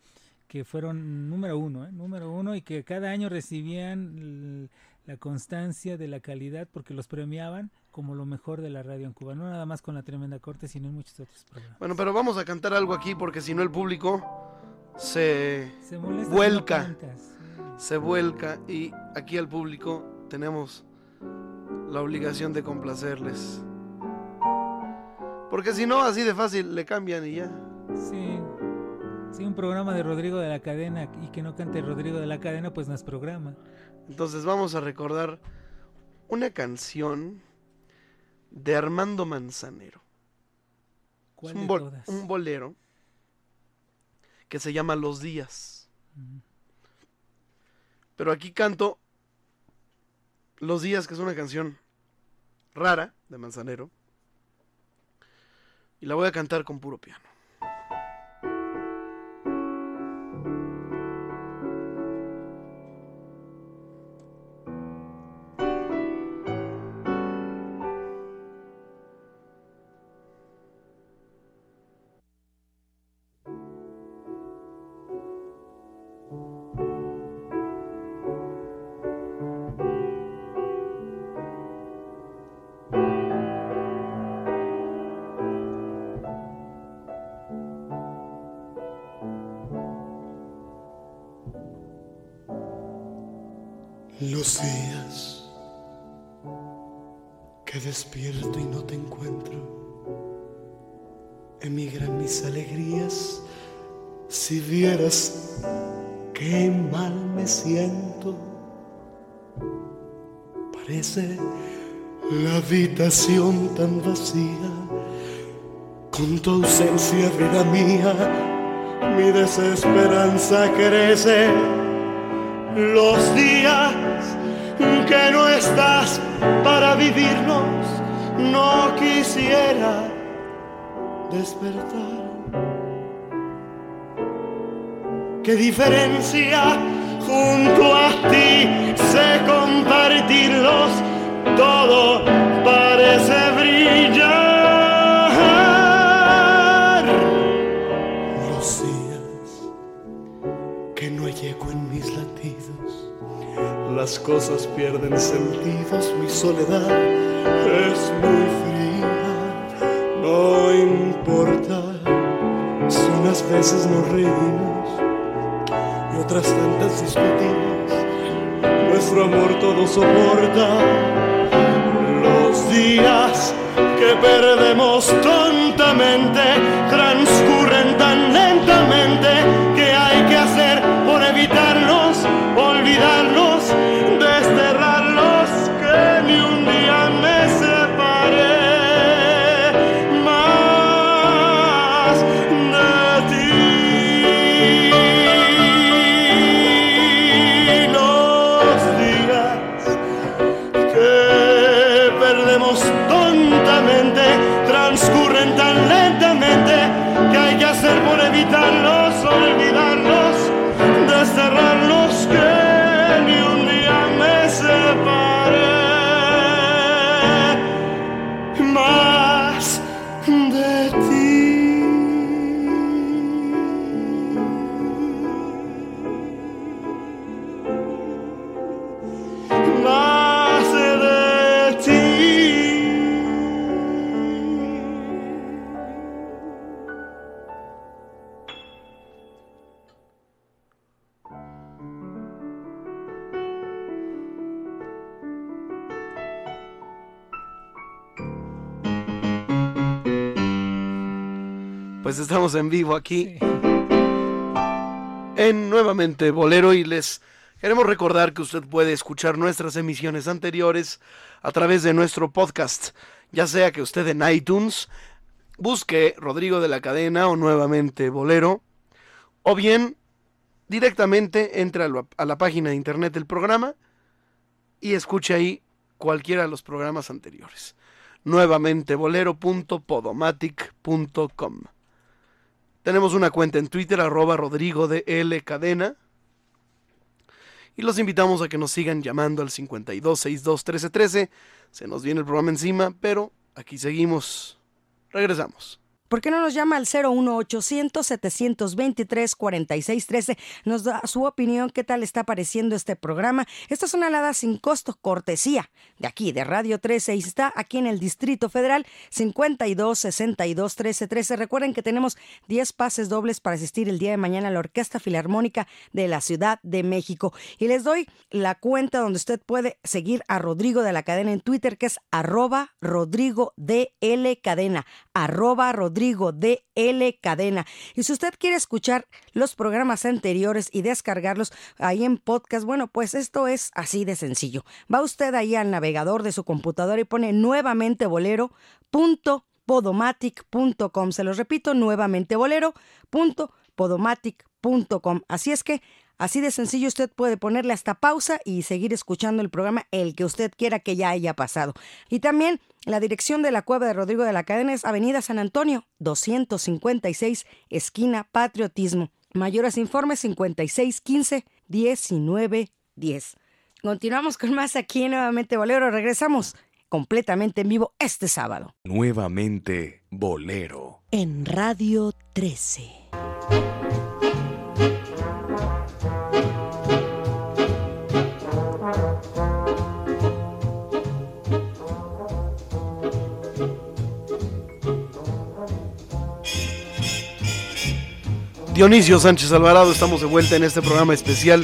que fueron número uno, ¿eh? número uno, y que cada año recibían la constancia de la calidad porque los premiaban como lo mejor de la radio en Cuba. No nada más con la tremenda corte, sino en muchos otros programas. Bueno, pero vamos a cantar algo aquí porque si no el público se, Se vuelca. Se vuelca y aquí al público tenemos la obligación de complacerles. Porque si no, así de fácil le cambian y ya. Sí. Sí, un programa de Rodrigo de la Cadena y que no cante Rodrigo de la Cadena, pues no es programa. Entonces vamos a recordar una canción de Armando Manzanero. Es ¿Cuál un, de bol- todas? un bolero que se llama Los Días. Pero aquí canto Los Días, que es una canción rara de Manzanero. Y la voy a cantar con puro piano. Qué mal me siento, parece la habitación tan vacía. Con tu ausencia, vida mía, mi desesperanza crece los días que no estás para vivirnos, no quisiera despertar. ¿Qué diferencia junto a ti sé compartirlos? Todo parece brillar. Los días que no eco en mis latidos. Las cosas pierden sentidos, mi soledad es muy fría. No importa si unas veces nos reímos y otras tantas discutimos. Nuestro amor todo soporta. Los días que perdemos tontamente transcurren done. Pues estamos en vivo aquí en nuevamente Bolero y les queremos recordar que usted puede escuchar nuestras emisiones anteriores a través de nuestro podcast, ya sea que usted en iTunes busque Rodrigo de la Cadena o nuevamente Bolero, o bien directamente entre a la, a la página de internet del programa y escuche ahí cualquiera de los programas anteriores. Nuevamente bolero.podomatic.com. Tenemos una cuenta en Twitter, arroba Rodrigo de L Cadena. Y los invitamos a que nos sigan llamando al 52621313. Se nos viene el programa encima, pero aquí seguimos. Regresamos. ¿Por qué no nos llama al 01800-723-4613? Nos da su opinión, qué tal está pareciendo este programa. Esta es una alada sin costo, cortesía de aquí, de Radio 13, y está aquí en el Distrito Federal, 52 62 13 13. Recuerden que tenemos 10 pases dobles para asistir el día de mañana a la Orquesta Filarmónica de la Ciudad de México. Y les doy la cuenta donde usted puede seguir a Rodrigo de la Cadena en Twitter, que es arroba Rodrigo Cadena, arroba Rodrigo de L Cadena. Y si usted quiere escuchar los programas anteriores y descargarlos ahí en podcast, bueno, pues esto es así de sencillo. Va usted ahí al navegador de su computadora y pone nuevamente bolero.podomatic.com. Se los repito, nuevamente bolero.podomatic.com. Así es que Así de sencillo usted puede ponerle hasta pausa y seguir escuchando el programa el que usted quiera que ya haya pasado. Y también la dirección de la cueva de Rodrigo de la Cadena es Avenida San Antonio, 256, esquina Patriotismo. Mayores informes 5615 1910. Continuamos con más aquí nuevamente Bolero. Regresamos completamente en vivo este sábado. Nuevamente Bolero. En Radio 13. Dionisio Sánchez Alvarado, estamos de vuelta en este programa especial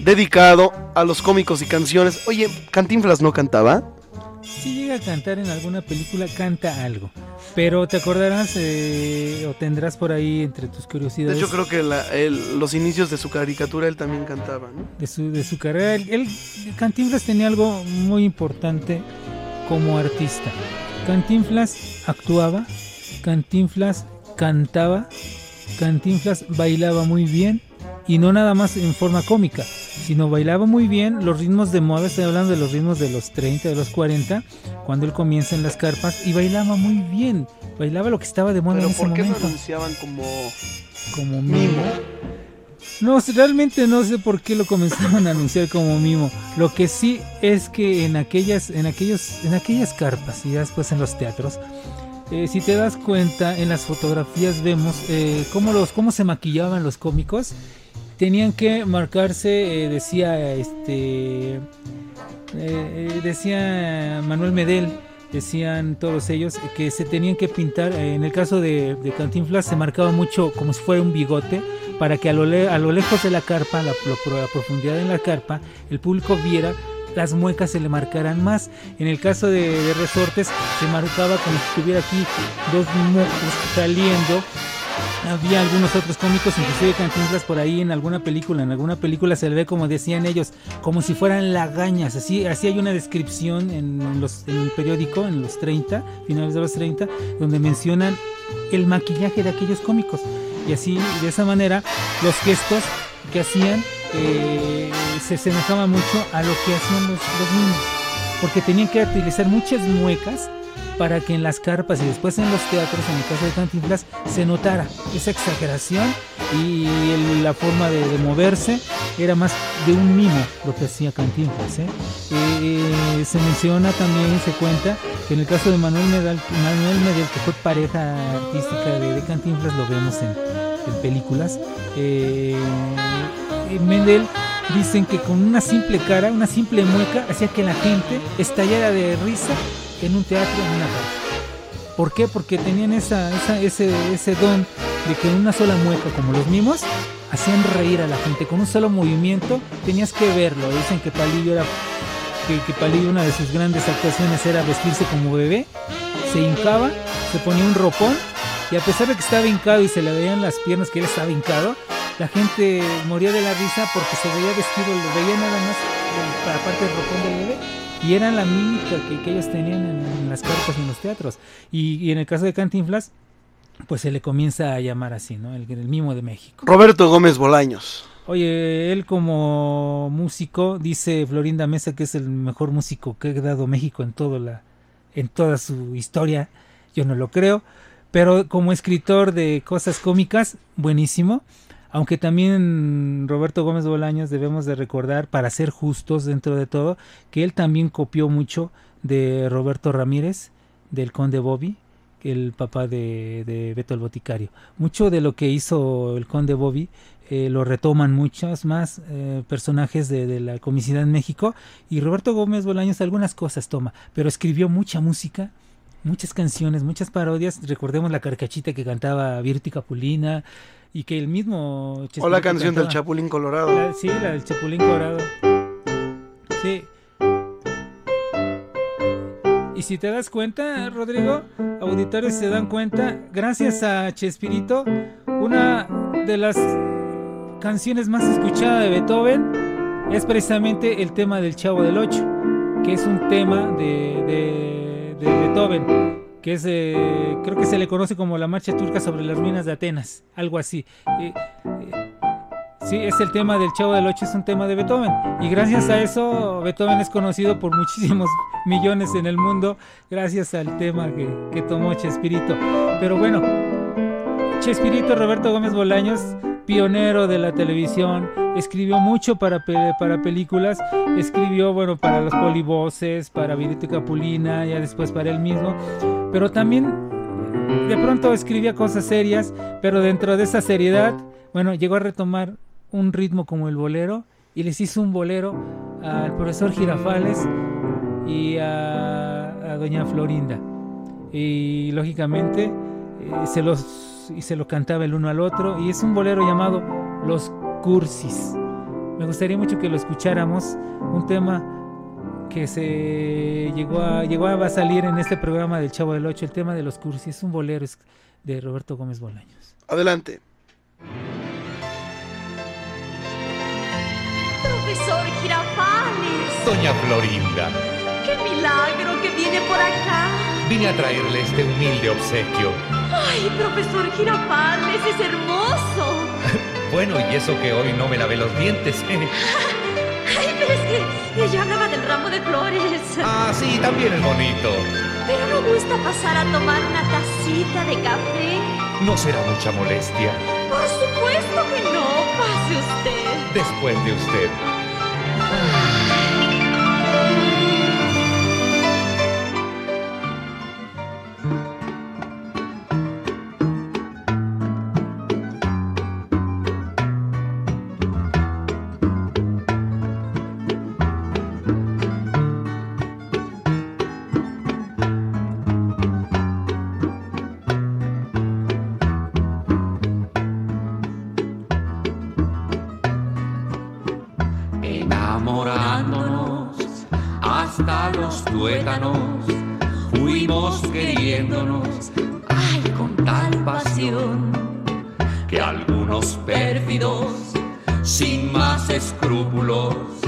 dedicado a los cómicos y canciones. Oye, ¿Cantinflas no cantaba? Si llega a cantar en alguna película, canta algo. Pero te acordarás eh, o tendrás por ahí entre tus curiosidades. Yo creo que la- el- los inicios de su caricatura él también cantaba, ¿no? de su, de su carrera. Él, él- Cantinflas tenía algo muy importante como artista. Cantinflas actuaba, Cantinflas cantaba, Cantinflas bailaba muy bien y no nada más en forma cómica, sino bailaba muy bien los ritmos de moda, estoy hablando de los ritmos de los 30, de los 40, cuando él comienza en las carpas y bailaba muy bien, bailaba lo que estaba de moda Pero en ese ¿por qué lo momento. anunciaban como Como mimo. No, realmente no sé por qué lo comenzaron a anunciar como mimo. Lo que sí es que en aquellas, en aquellos, en aquellas carpas y después en los teatros, eh, si te das cuenta, en las fotografías vemos eh, cómo los, cómo se maquillaban los cómicos. Tenían que marcarse, eh, decía este, eh, decía Manuel Medel, decían todos ellos que se tenían que pintar, en el caso de, Cantinflas se marcaba mucho como si fuera un bigote, para que a lo, le- a lo lejos de la carpa, la, la profundidad en la carpa, el público viera las muecas se le marcaran más. En el caso de, de resortes se marcaba como si tuviera aquí dos mocos saliendo. Había algunos otros cómicos, inclusive Cantinflas por ahí en alguna película, en alguna película se le ve como decían ellos, como si fueran lagañas, así, así hay una descripción en, los, en el periódico, en los 30, finales de los 30, donde mencionan el maquillaje de aquellos cómicos. Y así, de esa manera, los gestos que hacían eh, se asemejaban mucho a lo que hacían los, los niños, porque tenían que utilizar muchas muecas para que en las carpas y después en los teatros, en el caso de Cantinflas, se notara esa exageración y el- la forma de, de moverse era más de un mimo lo que hacía Cantinflas. ¿eh? Eh, se menciona también, se cuenta, que en el caso de Manuel Medel, Manuel Medel que fue pareja artística de, de Cantinflas, lo vemos en, en películas, eh, eh, Medel dicen que con una simple cara, una simple mueca, hacía que la gente estallara de risa en un teatro, en una carpa. ¿Por qué? Porque tenían esa, esa- ese, ese don de que una sola mueca, como los mimos, hacían reír a la gente. Con un solo movimiento tenías que verlo. Dicen que Palillo era que, que Palillo una de sus grandes actuaciones era vestirse como bebé, se hincaba, se ponía un ropón Y a pesar de que estaba hincado y se le veían las piernas que él estaba hincado, la gente moría de la risa porque se veía vestido, lo veía nada más el- la parte del ropón del bebé. Y era la mímica que, que ellos tenían en, en las carpas y en los teatros. Y, y en el caso de Cantinflas, pues se le comienza a llamar así, ¿no? El, el mimo de México. Roberto Gómez Bolaños. Oye, él como músico, dice Florinda Mesa que es el mejor músico que ha dado México en, todo la, en toda su historia. Yo no lo creo. Pero como escritor de cosas cómicas, buenísimo. Aunque también Roberto Gómez Bolaños debemos de recordar, para ser justos dentro de todo, que él también copió mucho de Roberto Ramírez, del Conde Bobby, el papá de, Beto el Boticario. Mucho de lo que hizo el Conde Bobby eh, lo retoman muchos más eh, personajes de, de la comicidad en México y Roberto Gómez Bolaños algunas cosas toma, pero escribió mucha música, muchas canciones, muchas parodias. Recordemos la carcachita que cantaba Virti Capulina y que el mismo... O la Chespirito canción del. Chapulín Colorado. La- sí, la del Chapulín Colorado. Sí. Y si te das cuenta, Rodrigo, auditores se dan cuenta, gracias a Chespirito, una de las canciones más escuchadas de Beethoven es precisamente el tema del Chavo del Ocho, que es un tema de, de- de Beethoven, que es, eh, creo que se le conoce como la marcha turca sobre las ruinas de Atenas, algo así. Eh, Sí, es el tema del Chavo del Ocho, es un tema de Beethoven. Y gracias a eso, Beethoven es conocido por muchísimos millones en el mundo, gracias al tema que, que tomó Chespirito. Pero bueno, Chespirito Roberto Gómez Bolaños, pionero de la televisión, escribió mucho para, para películas, escribió, bueno, para los polivoces, para Virito Capulina, ya después para él mismo, pero también de pronto escribía cosas serias, pero dentro de esa seriedad, bueno, llegó a retomar un ritmo como el bolero y les hizo un bolero al profesor Girafales y a, a doña Florinda. Y lógicamente eh, se los y se lo cantaba el uno al otro y es un bolero llamado Los Cursis. Me gustaría mucho que lo escucháramos, un tema que se llegó a, llegó a salir en este programa del Chavo del Ocho, el tema de los cursis, es un bolero es de Roberto Gómez Bolaños. Adelante. Profesor Girafales, Doña Florinda, qué milagro que viene por acá. Vine a traerle este humilde obsequio. Ay, profesor Girafales, es hermoso. Bueno, y eso que hoy no me lavé los dientes. Ay, pero es que yo hablaba del ramo de flores. ah, sí, también es bonito. Pero no gusta pasar a tomar una tacita de café. No será mucha molestia. Por supuesto que no, pase usted. Después de usted. enamorándonos fabuloso.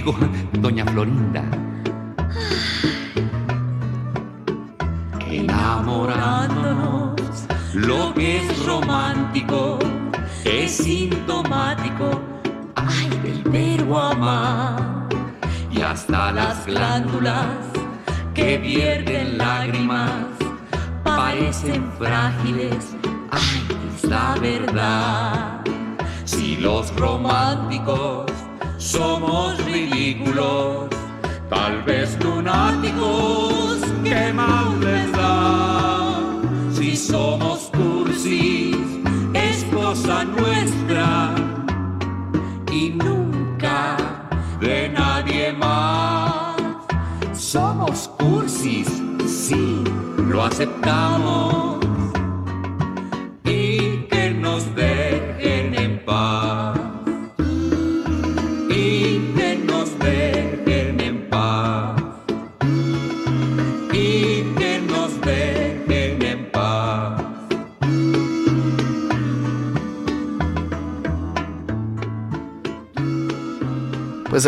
Digo, doña Florinda.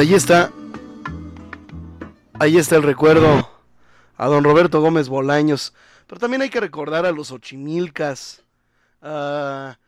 Ahí está. Ahí está el recuerdo a don Roberto Gómez Bolaños. Pero también hay que recordar a los Ochimilcas. a-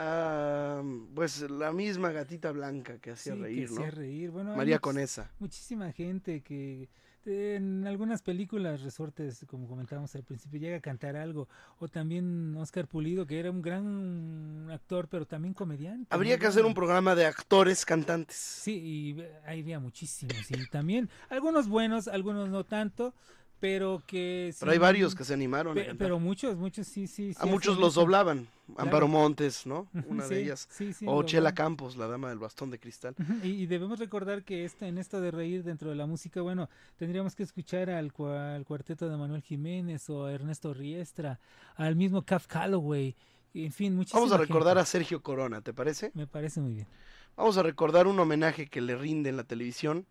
a, pues la misma gatita blanca que hacía Sí, que reír, ¿no? hacía reír. Bueno, María Conesa. Muchísima gente que en algunas películas, resortes, como comentábamos al principio, llega a cantar algo. O también Oscar Pulido, que era un gran actor, pero también comediante. Habría que hacer un programa de actores cantantes. Sí, y eh, ahí había muchísimos. Y también algunos buenos, algunos no tanto, pero que... Pero hay varios que se animaron pe-. Pero muchos, muchos sí, sí. A muchos los eso. doblaban. Amparo Claro. Montes, ¿no? Una de ellas. sí, o Chela. Campos, la dama del bastón de cristal. Y, y debemos recordar que este, en esto de reír dentro de la música, bueno, tendríamos que escuchar al, al cuarteto de Manuel Jiménez o a Ernesto Riestra, al mismo Caf Calloway, en fin, Vamos a recordar gente. a Sergio Corona, ¿te parece? Me parece muy bien. Vamos a recordar un homenaje que le rinde en la televisión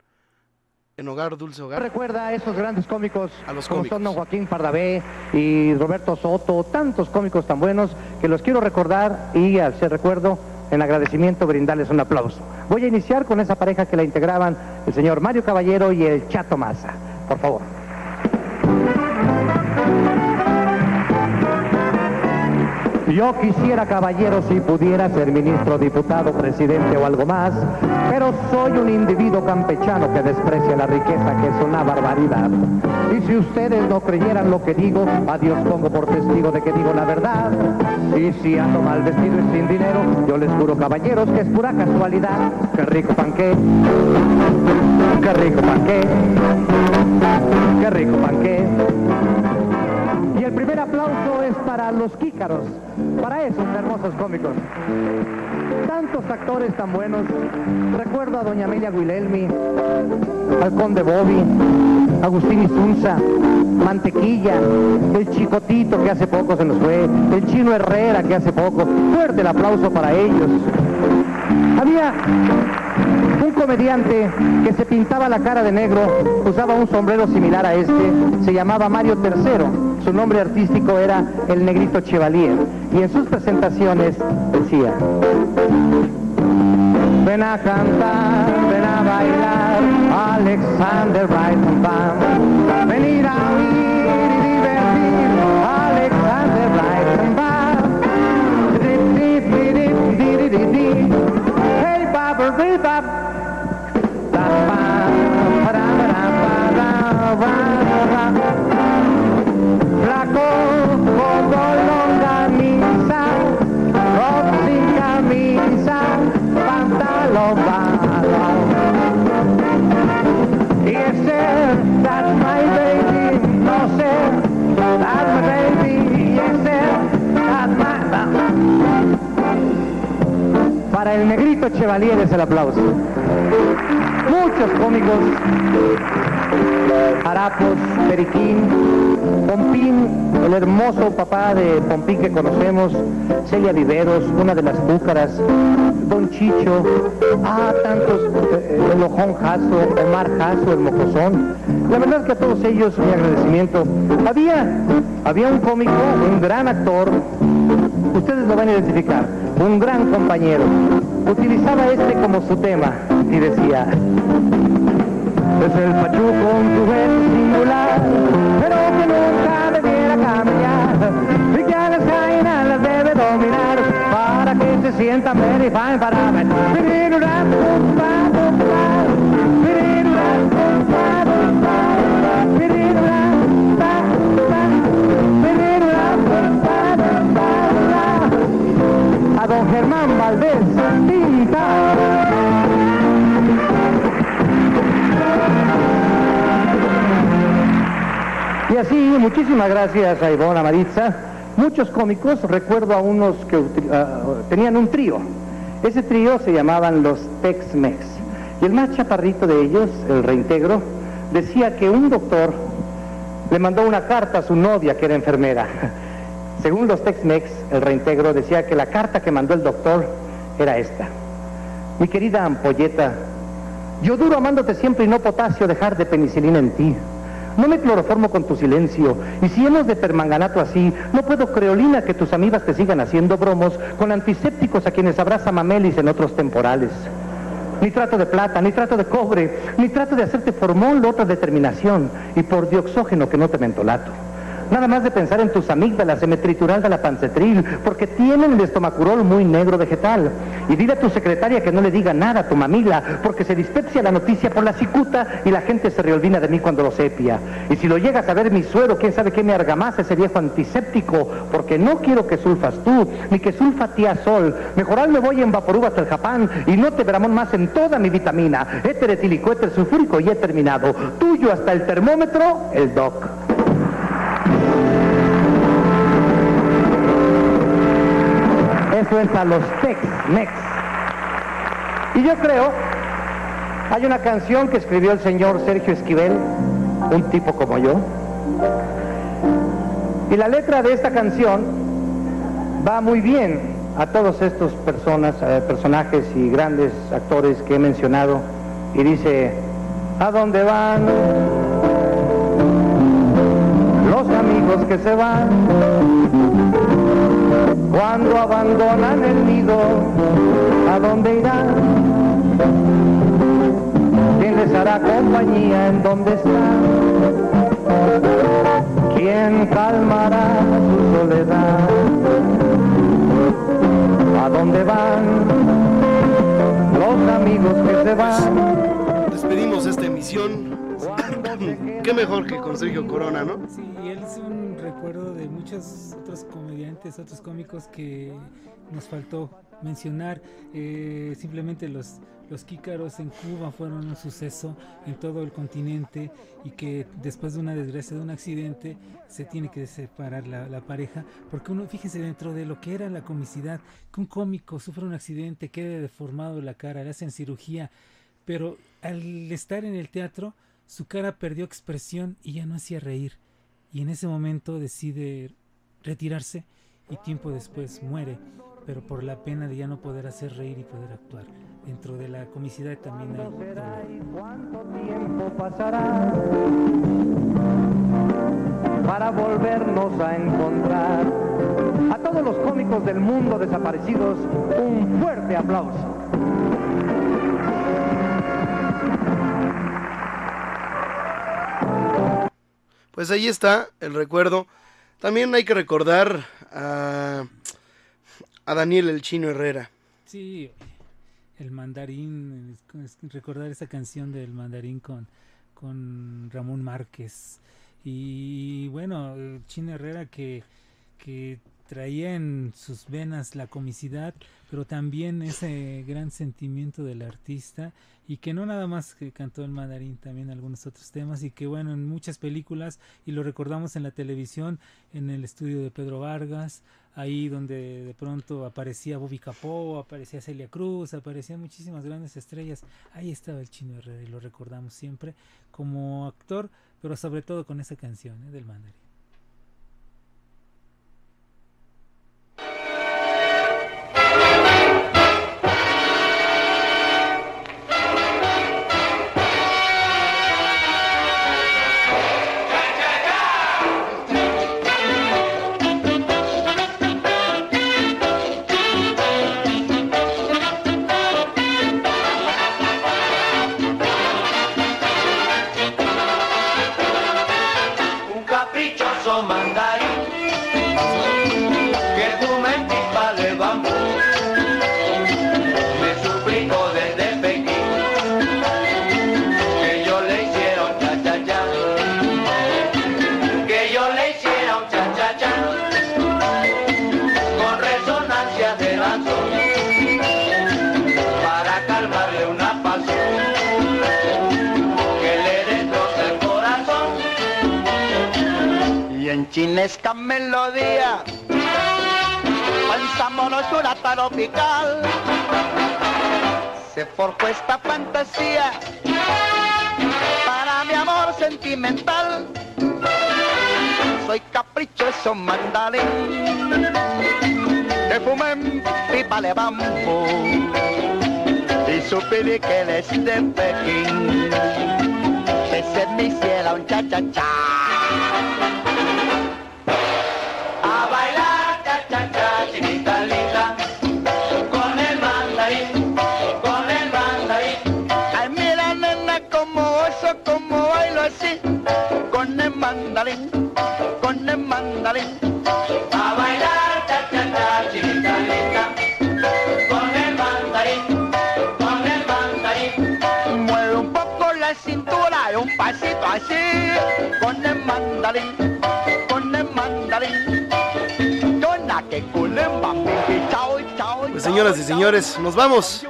en Hogar Dulce Hogar. Recuerda a esos grandes cómicos A los como cómicos. son don Joaquín Pardavé y Roberto Soto, tantos cómicos tan buenos que los quiero recordar y al ser recuerdo, en agradecimiento brindarles un aplauso. Voy a iniciar con esa pareja que la integraban el señor Mario Caballero y el Chato Maza. Por favor. Yo quisiera, caballero, si pudiera ser ministro, diputado, presidente o algo más, pero soy un individuo campechano que desprecia la riqueza, que es una barbaridad. Y si ustedes no creyeran lo que digo, a Dios pongo por testigo de que digo la verdad. Y si ando mal vestido y sin dinero, yo les juro, caballeros, que es pura casualidad. Qué rico panqué, qué rico panqué, qué rico panqué. El aplauso es para los kícaros, para esos hermosos cómicos. Tantos actores tan buenos. Recuerdo a doña Amelia Guilelmi, al conde Bobby, Agustín Isunza, Mantequilla, el Chicotito que hace poco se nos fue, el Chino Herrera que hace poco. Fuerte el aplauso para ellos. Había un comediante que se pintaba la cara de negro, usaba un sombrero similar a este, se llamaba Mario III. Su nombre artístico era el Negrito Chevalier. Y en sus presentaciones decía, ven a cantar, ven a bailar, Alexander Reichenbach. Venir a oír y divertir, Alexander di, di. Hey, baba, el negrito Chevalier es el aplauso. Muchos cómicos, Harapos, Periquín, Pompín, el hermoso papá de Pompín que conocemos, Celia Viveros, una de las búcaras, Don Chicho, ah, tantos, eh, el Ojón Jasso, Omar Jasso, el Mocosón. La verdad es que a todos ellos mi agradecimiento. Había, había un cómico, un gran actor, ustedes lo van a identificar, un gran compañero. Utilizaba este como su tema y decía, es el pachuco un juguete singular, pero que nunca debiera cambiar, y que a las jainas las debe dominar, para que se sienta went a very fine paraben. Don Germán Valdés Y así, muchísimas gracias a Ivonne Maritza. Muchos cómicos, recuerdo a unos que tenían un trío. Ese trío se llamaban los Tex-Mex. Y el más chaparrito de ellos, el reintegro, decía que un doctor le mandó una carta a su novia que era enfermera. Según los Tex-Mex, el reintegro decía que la carta que mandó el doctor era esta. Mi querida ampolleta, yo duro amándote siempre y no potasio dejar de penicilina en ti. No me cloroformo con tu silencio. Y si hemos de permanganato así, no puedo creolina que tus amigas te sigan haciendo bromos con antisépticos a quienes abraza mamelis en otros temporales. Ni trato de plata, ni trato de cobre, ni trato de hacerte formol otra determinación. Y por dioxógeno que no te mentolato. Nada más de pensar en tus amígdalas se me tritural de la pancetril, porque tienen el estomacurol muy negro vegetal. Y dile a tu secretaria que no le diga nada a tu mamila, porque se dispepsia la noticia por la cicuta y la gente se reolvina de mí cuando lo sepia. Y si lo llegas a ver mi suero, quién sabe qué me argamasa ese viejo antiséptico, porque no quiero que sulfas tú, ni que sulfa tía sol. Mejorar me voy en vaporub hasta el Japán y no te veramos más en toda mi vitamina. Éter etílico, éter sulfúrico y he terminado. Tuyo hasta el termómetro, el doc. Eso es a los Tex-Mex. Y yo creo, hay una canción que escribió el señor Sergio Esquivel, un tipo como yo. Y la letra de esta canción va muy bien a todos estos personas, eh, personajes y grandes actores que he mencionado. Y dice, ¿a dónde van los amigos que se van? Cuando abandonan el nido, ¿a dónde irán? ¿Quién les hará compañía en donde están? ¿Quién calmará su soledad? ¿A dónde van los amigos que se van? Despedimos esta emisión. Qué mejor que con Sergio Corona, ¿no? Sí, y él es un recuerdo de muchos otros comediantes, otros cómicos que nos faltó mencionar. Eh, simplemente los, los Kícaros en Cuba fueron un suceso en todo el continente y que después de una desgracia, de un accidente, se tiene que separar la, la pareja. Porque uno, fíjense, dentro de lo que era la comicidad, que un cómico sufre un accidente, quede deformado la cara, le hacen cirugía, pero al estar en el teatro, su cara perdió expresión y ya no hacía reír. Y en ese momento decide retirarse y tiempo después muere, pero por la pena de ya no poder hacer reír y poder actuar. Dentro de la comicidad también hay dolor. tiempo pasará para volvernos a encontrar. A todos los cómicos del mundo desaparecidos, un fuerte aplauso. Pues ahí está el recuerdo. También hay que recordar a, a Daniel el Chino Herrera. Sí, el mandarín, recordar esa canción del mandarín con, con Ramón Márquez. Y bueno, el Chino Herrera que, que traía en sus venas la comicidad, pero también ese gran sentimiento del artista y que no nada más que cantó el mandarín, también algunos otros temas y que bueno, en muchas películas y lo recordamos en la televisión, en el estudio de Pedro Vargas, ahí donde de pronto aparecía Bobby Capó, aparecía Celia Cruz, aparecían muchísimas grandes estrellas, ahí estaba el Chino Herrera y lo recordamos siempre como actor, pero sobre todo con esa canción ¿eh? del mandarín. Supe que él es de Pekín. Ese es mi cielo, un cha-cha-cha. Señoras y señores, nos vamos.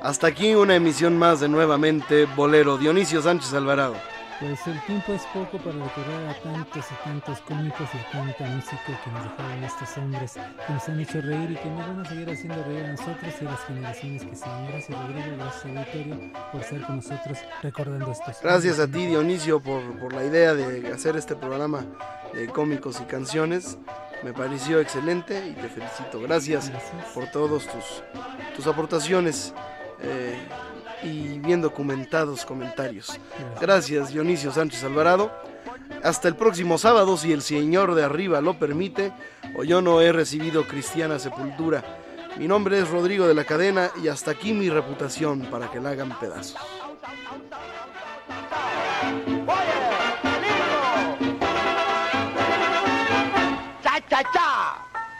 Hasta aquí una emisión más de nuevamente Bolero. Dionisio Sánchez Alvarado. Pues el tiempo es poco para recordar a tantos y tantos cómicos y tanta música que nos dejaron estos hombres que nos han hecho reír y que nos van a seguir haciendo reír a nosotros y a las generaciones que siguen. Gracias Rodrigo, gracias auditorio por estar con nosotros recordando estos. Gracias a ti Dionisio por, por la idea de hacer este programa de cómicos y canciones. Me pareció excelente y te felicito. Gracias, por todos tus, tus aportaciones eh, y bien documentados comentarios. Gracias Dionisio Sánchez Alvarado. Hasta el próximo sábado, si el Señor de arriba lo permite, o yo no he recibido cristiana sepultura. Mi nombre es Rodrigo de la Cadena y hasta aquí mi reputación para que la hagan pedazos.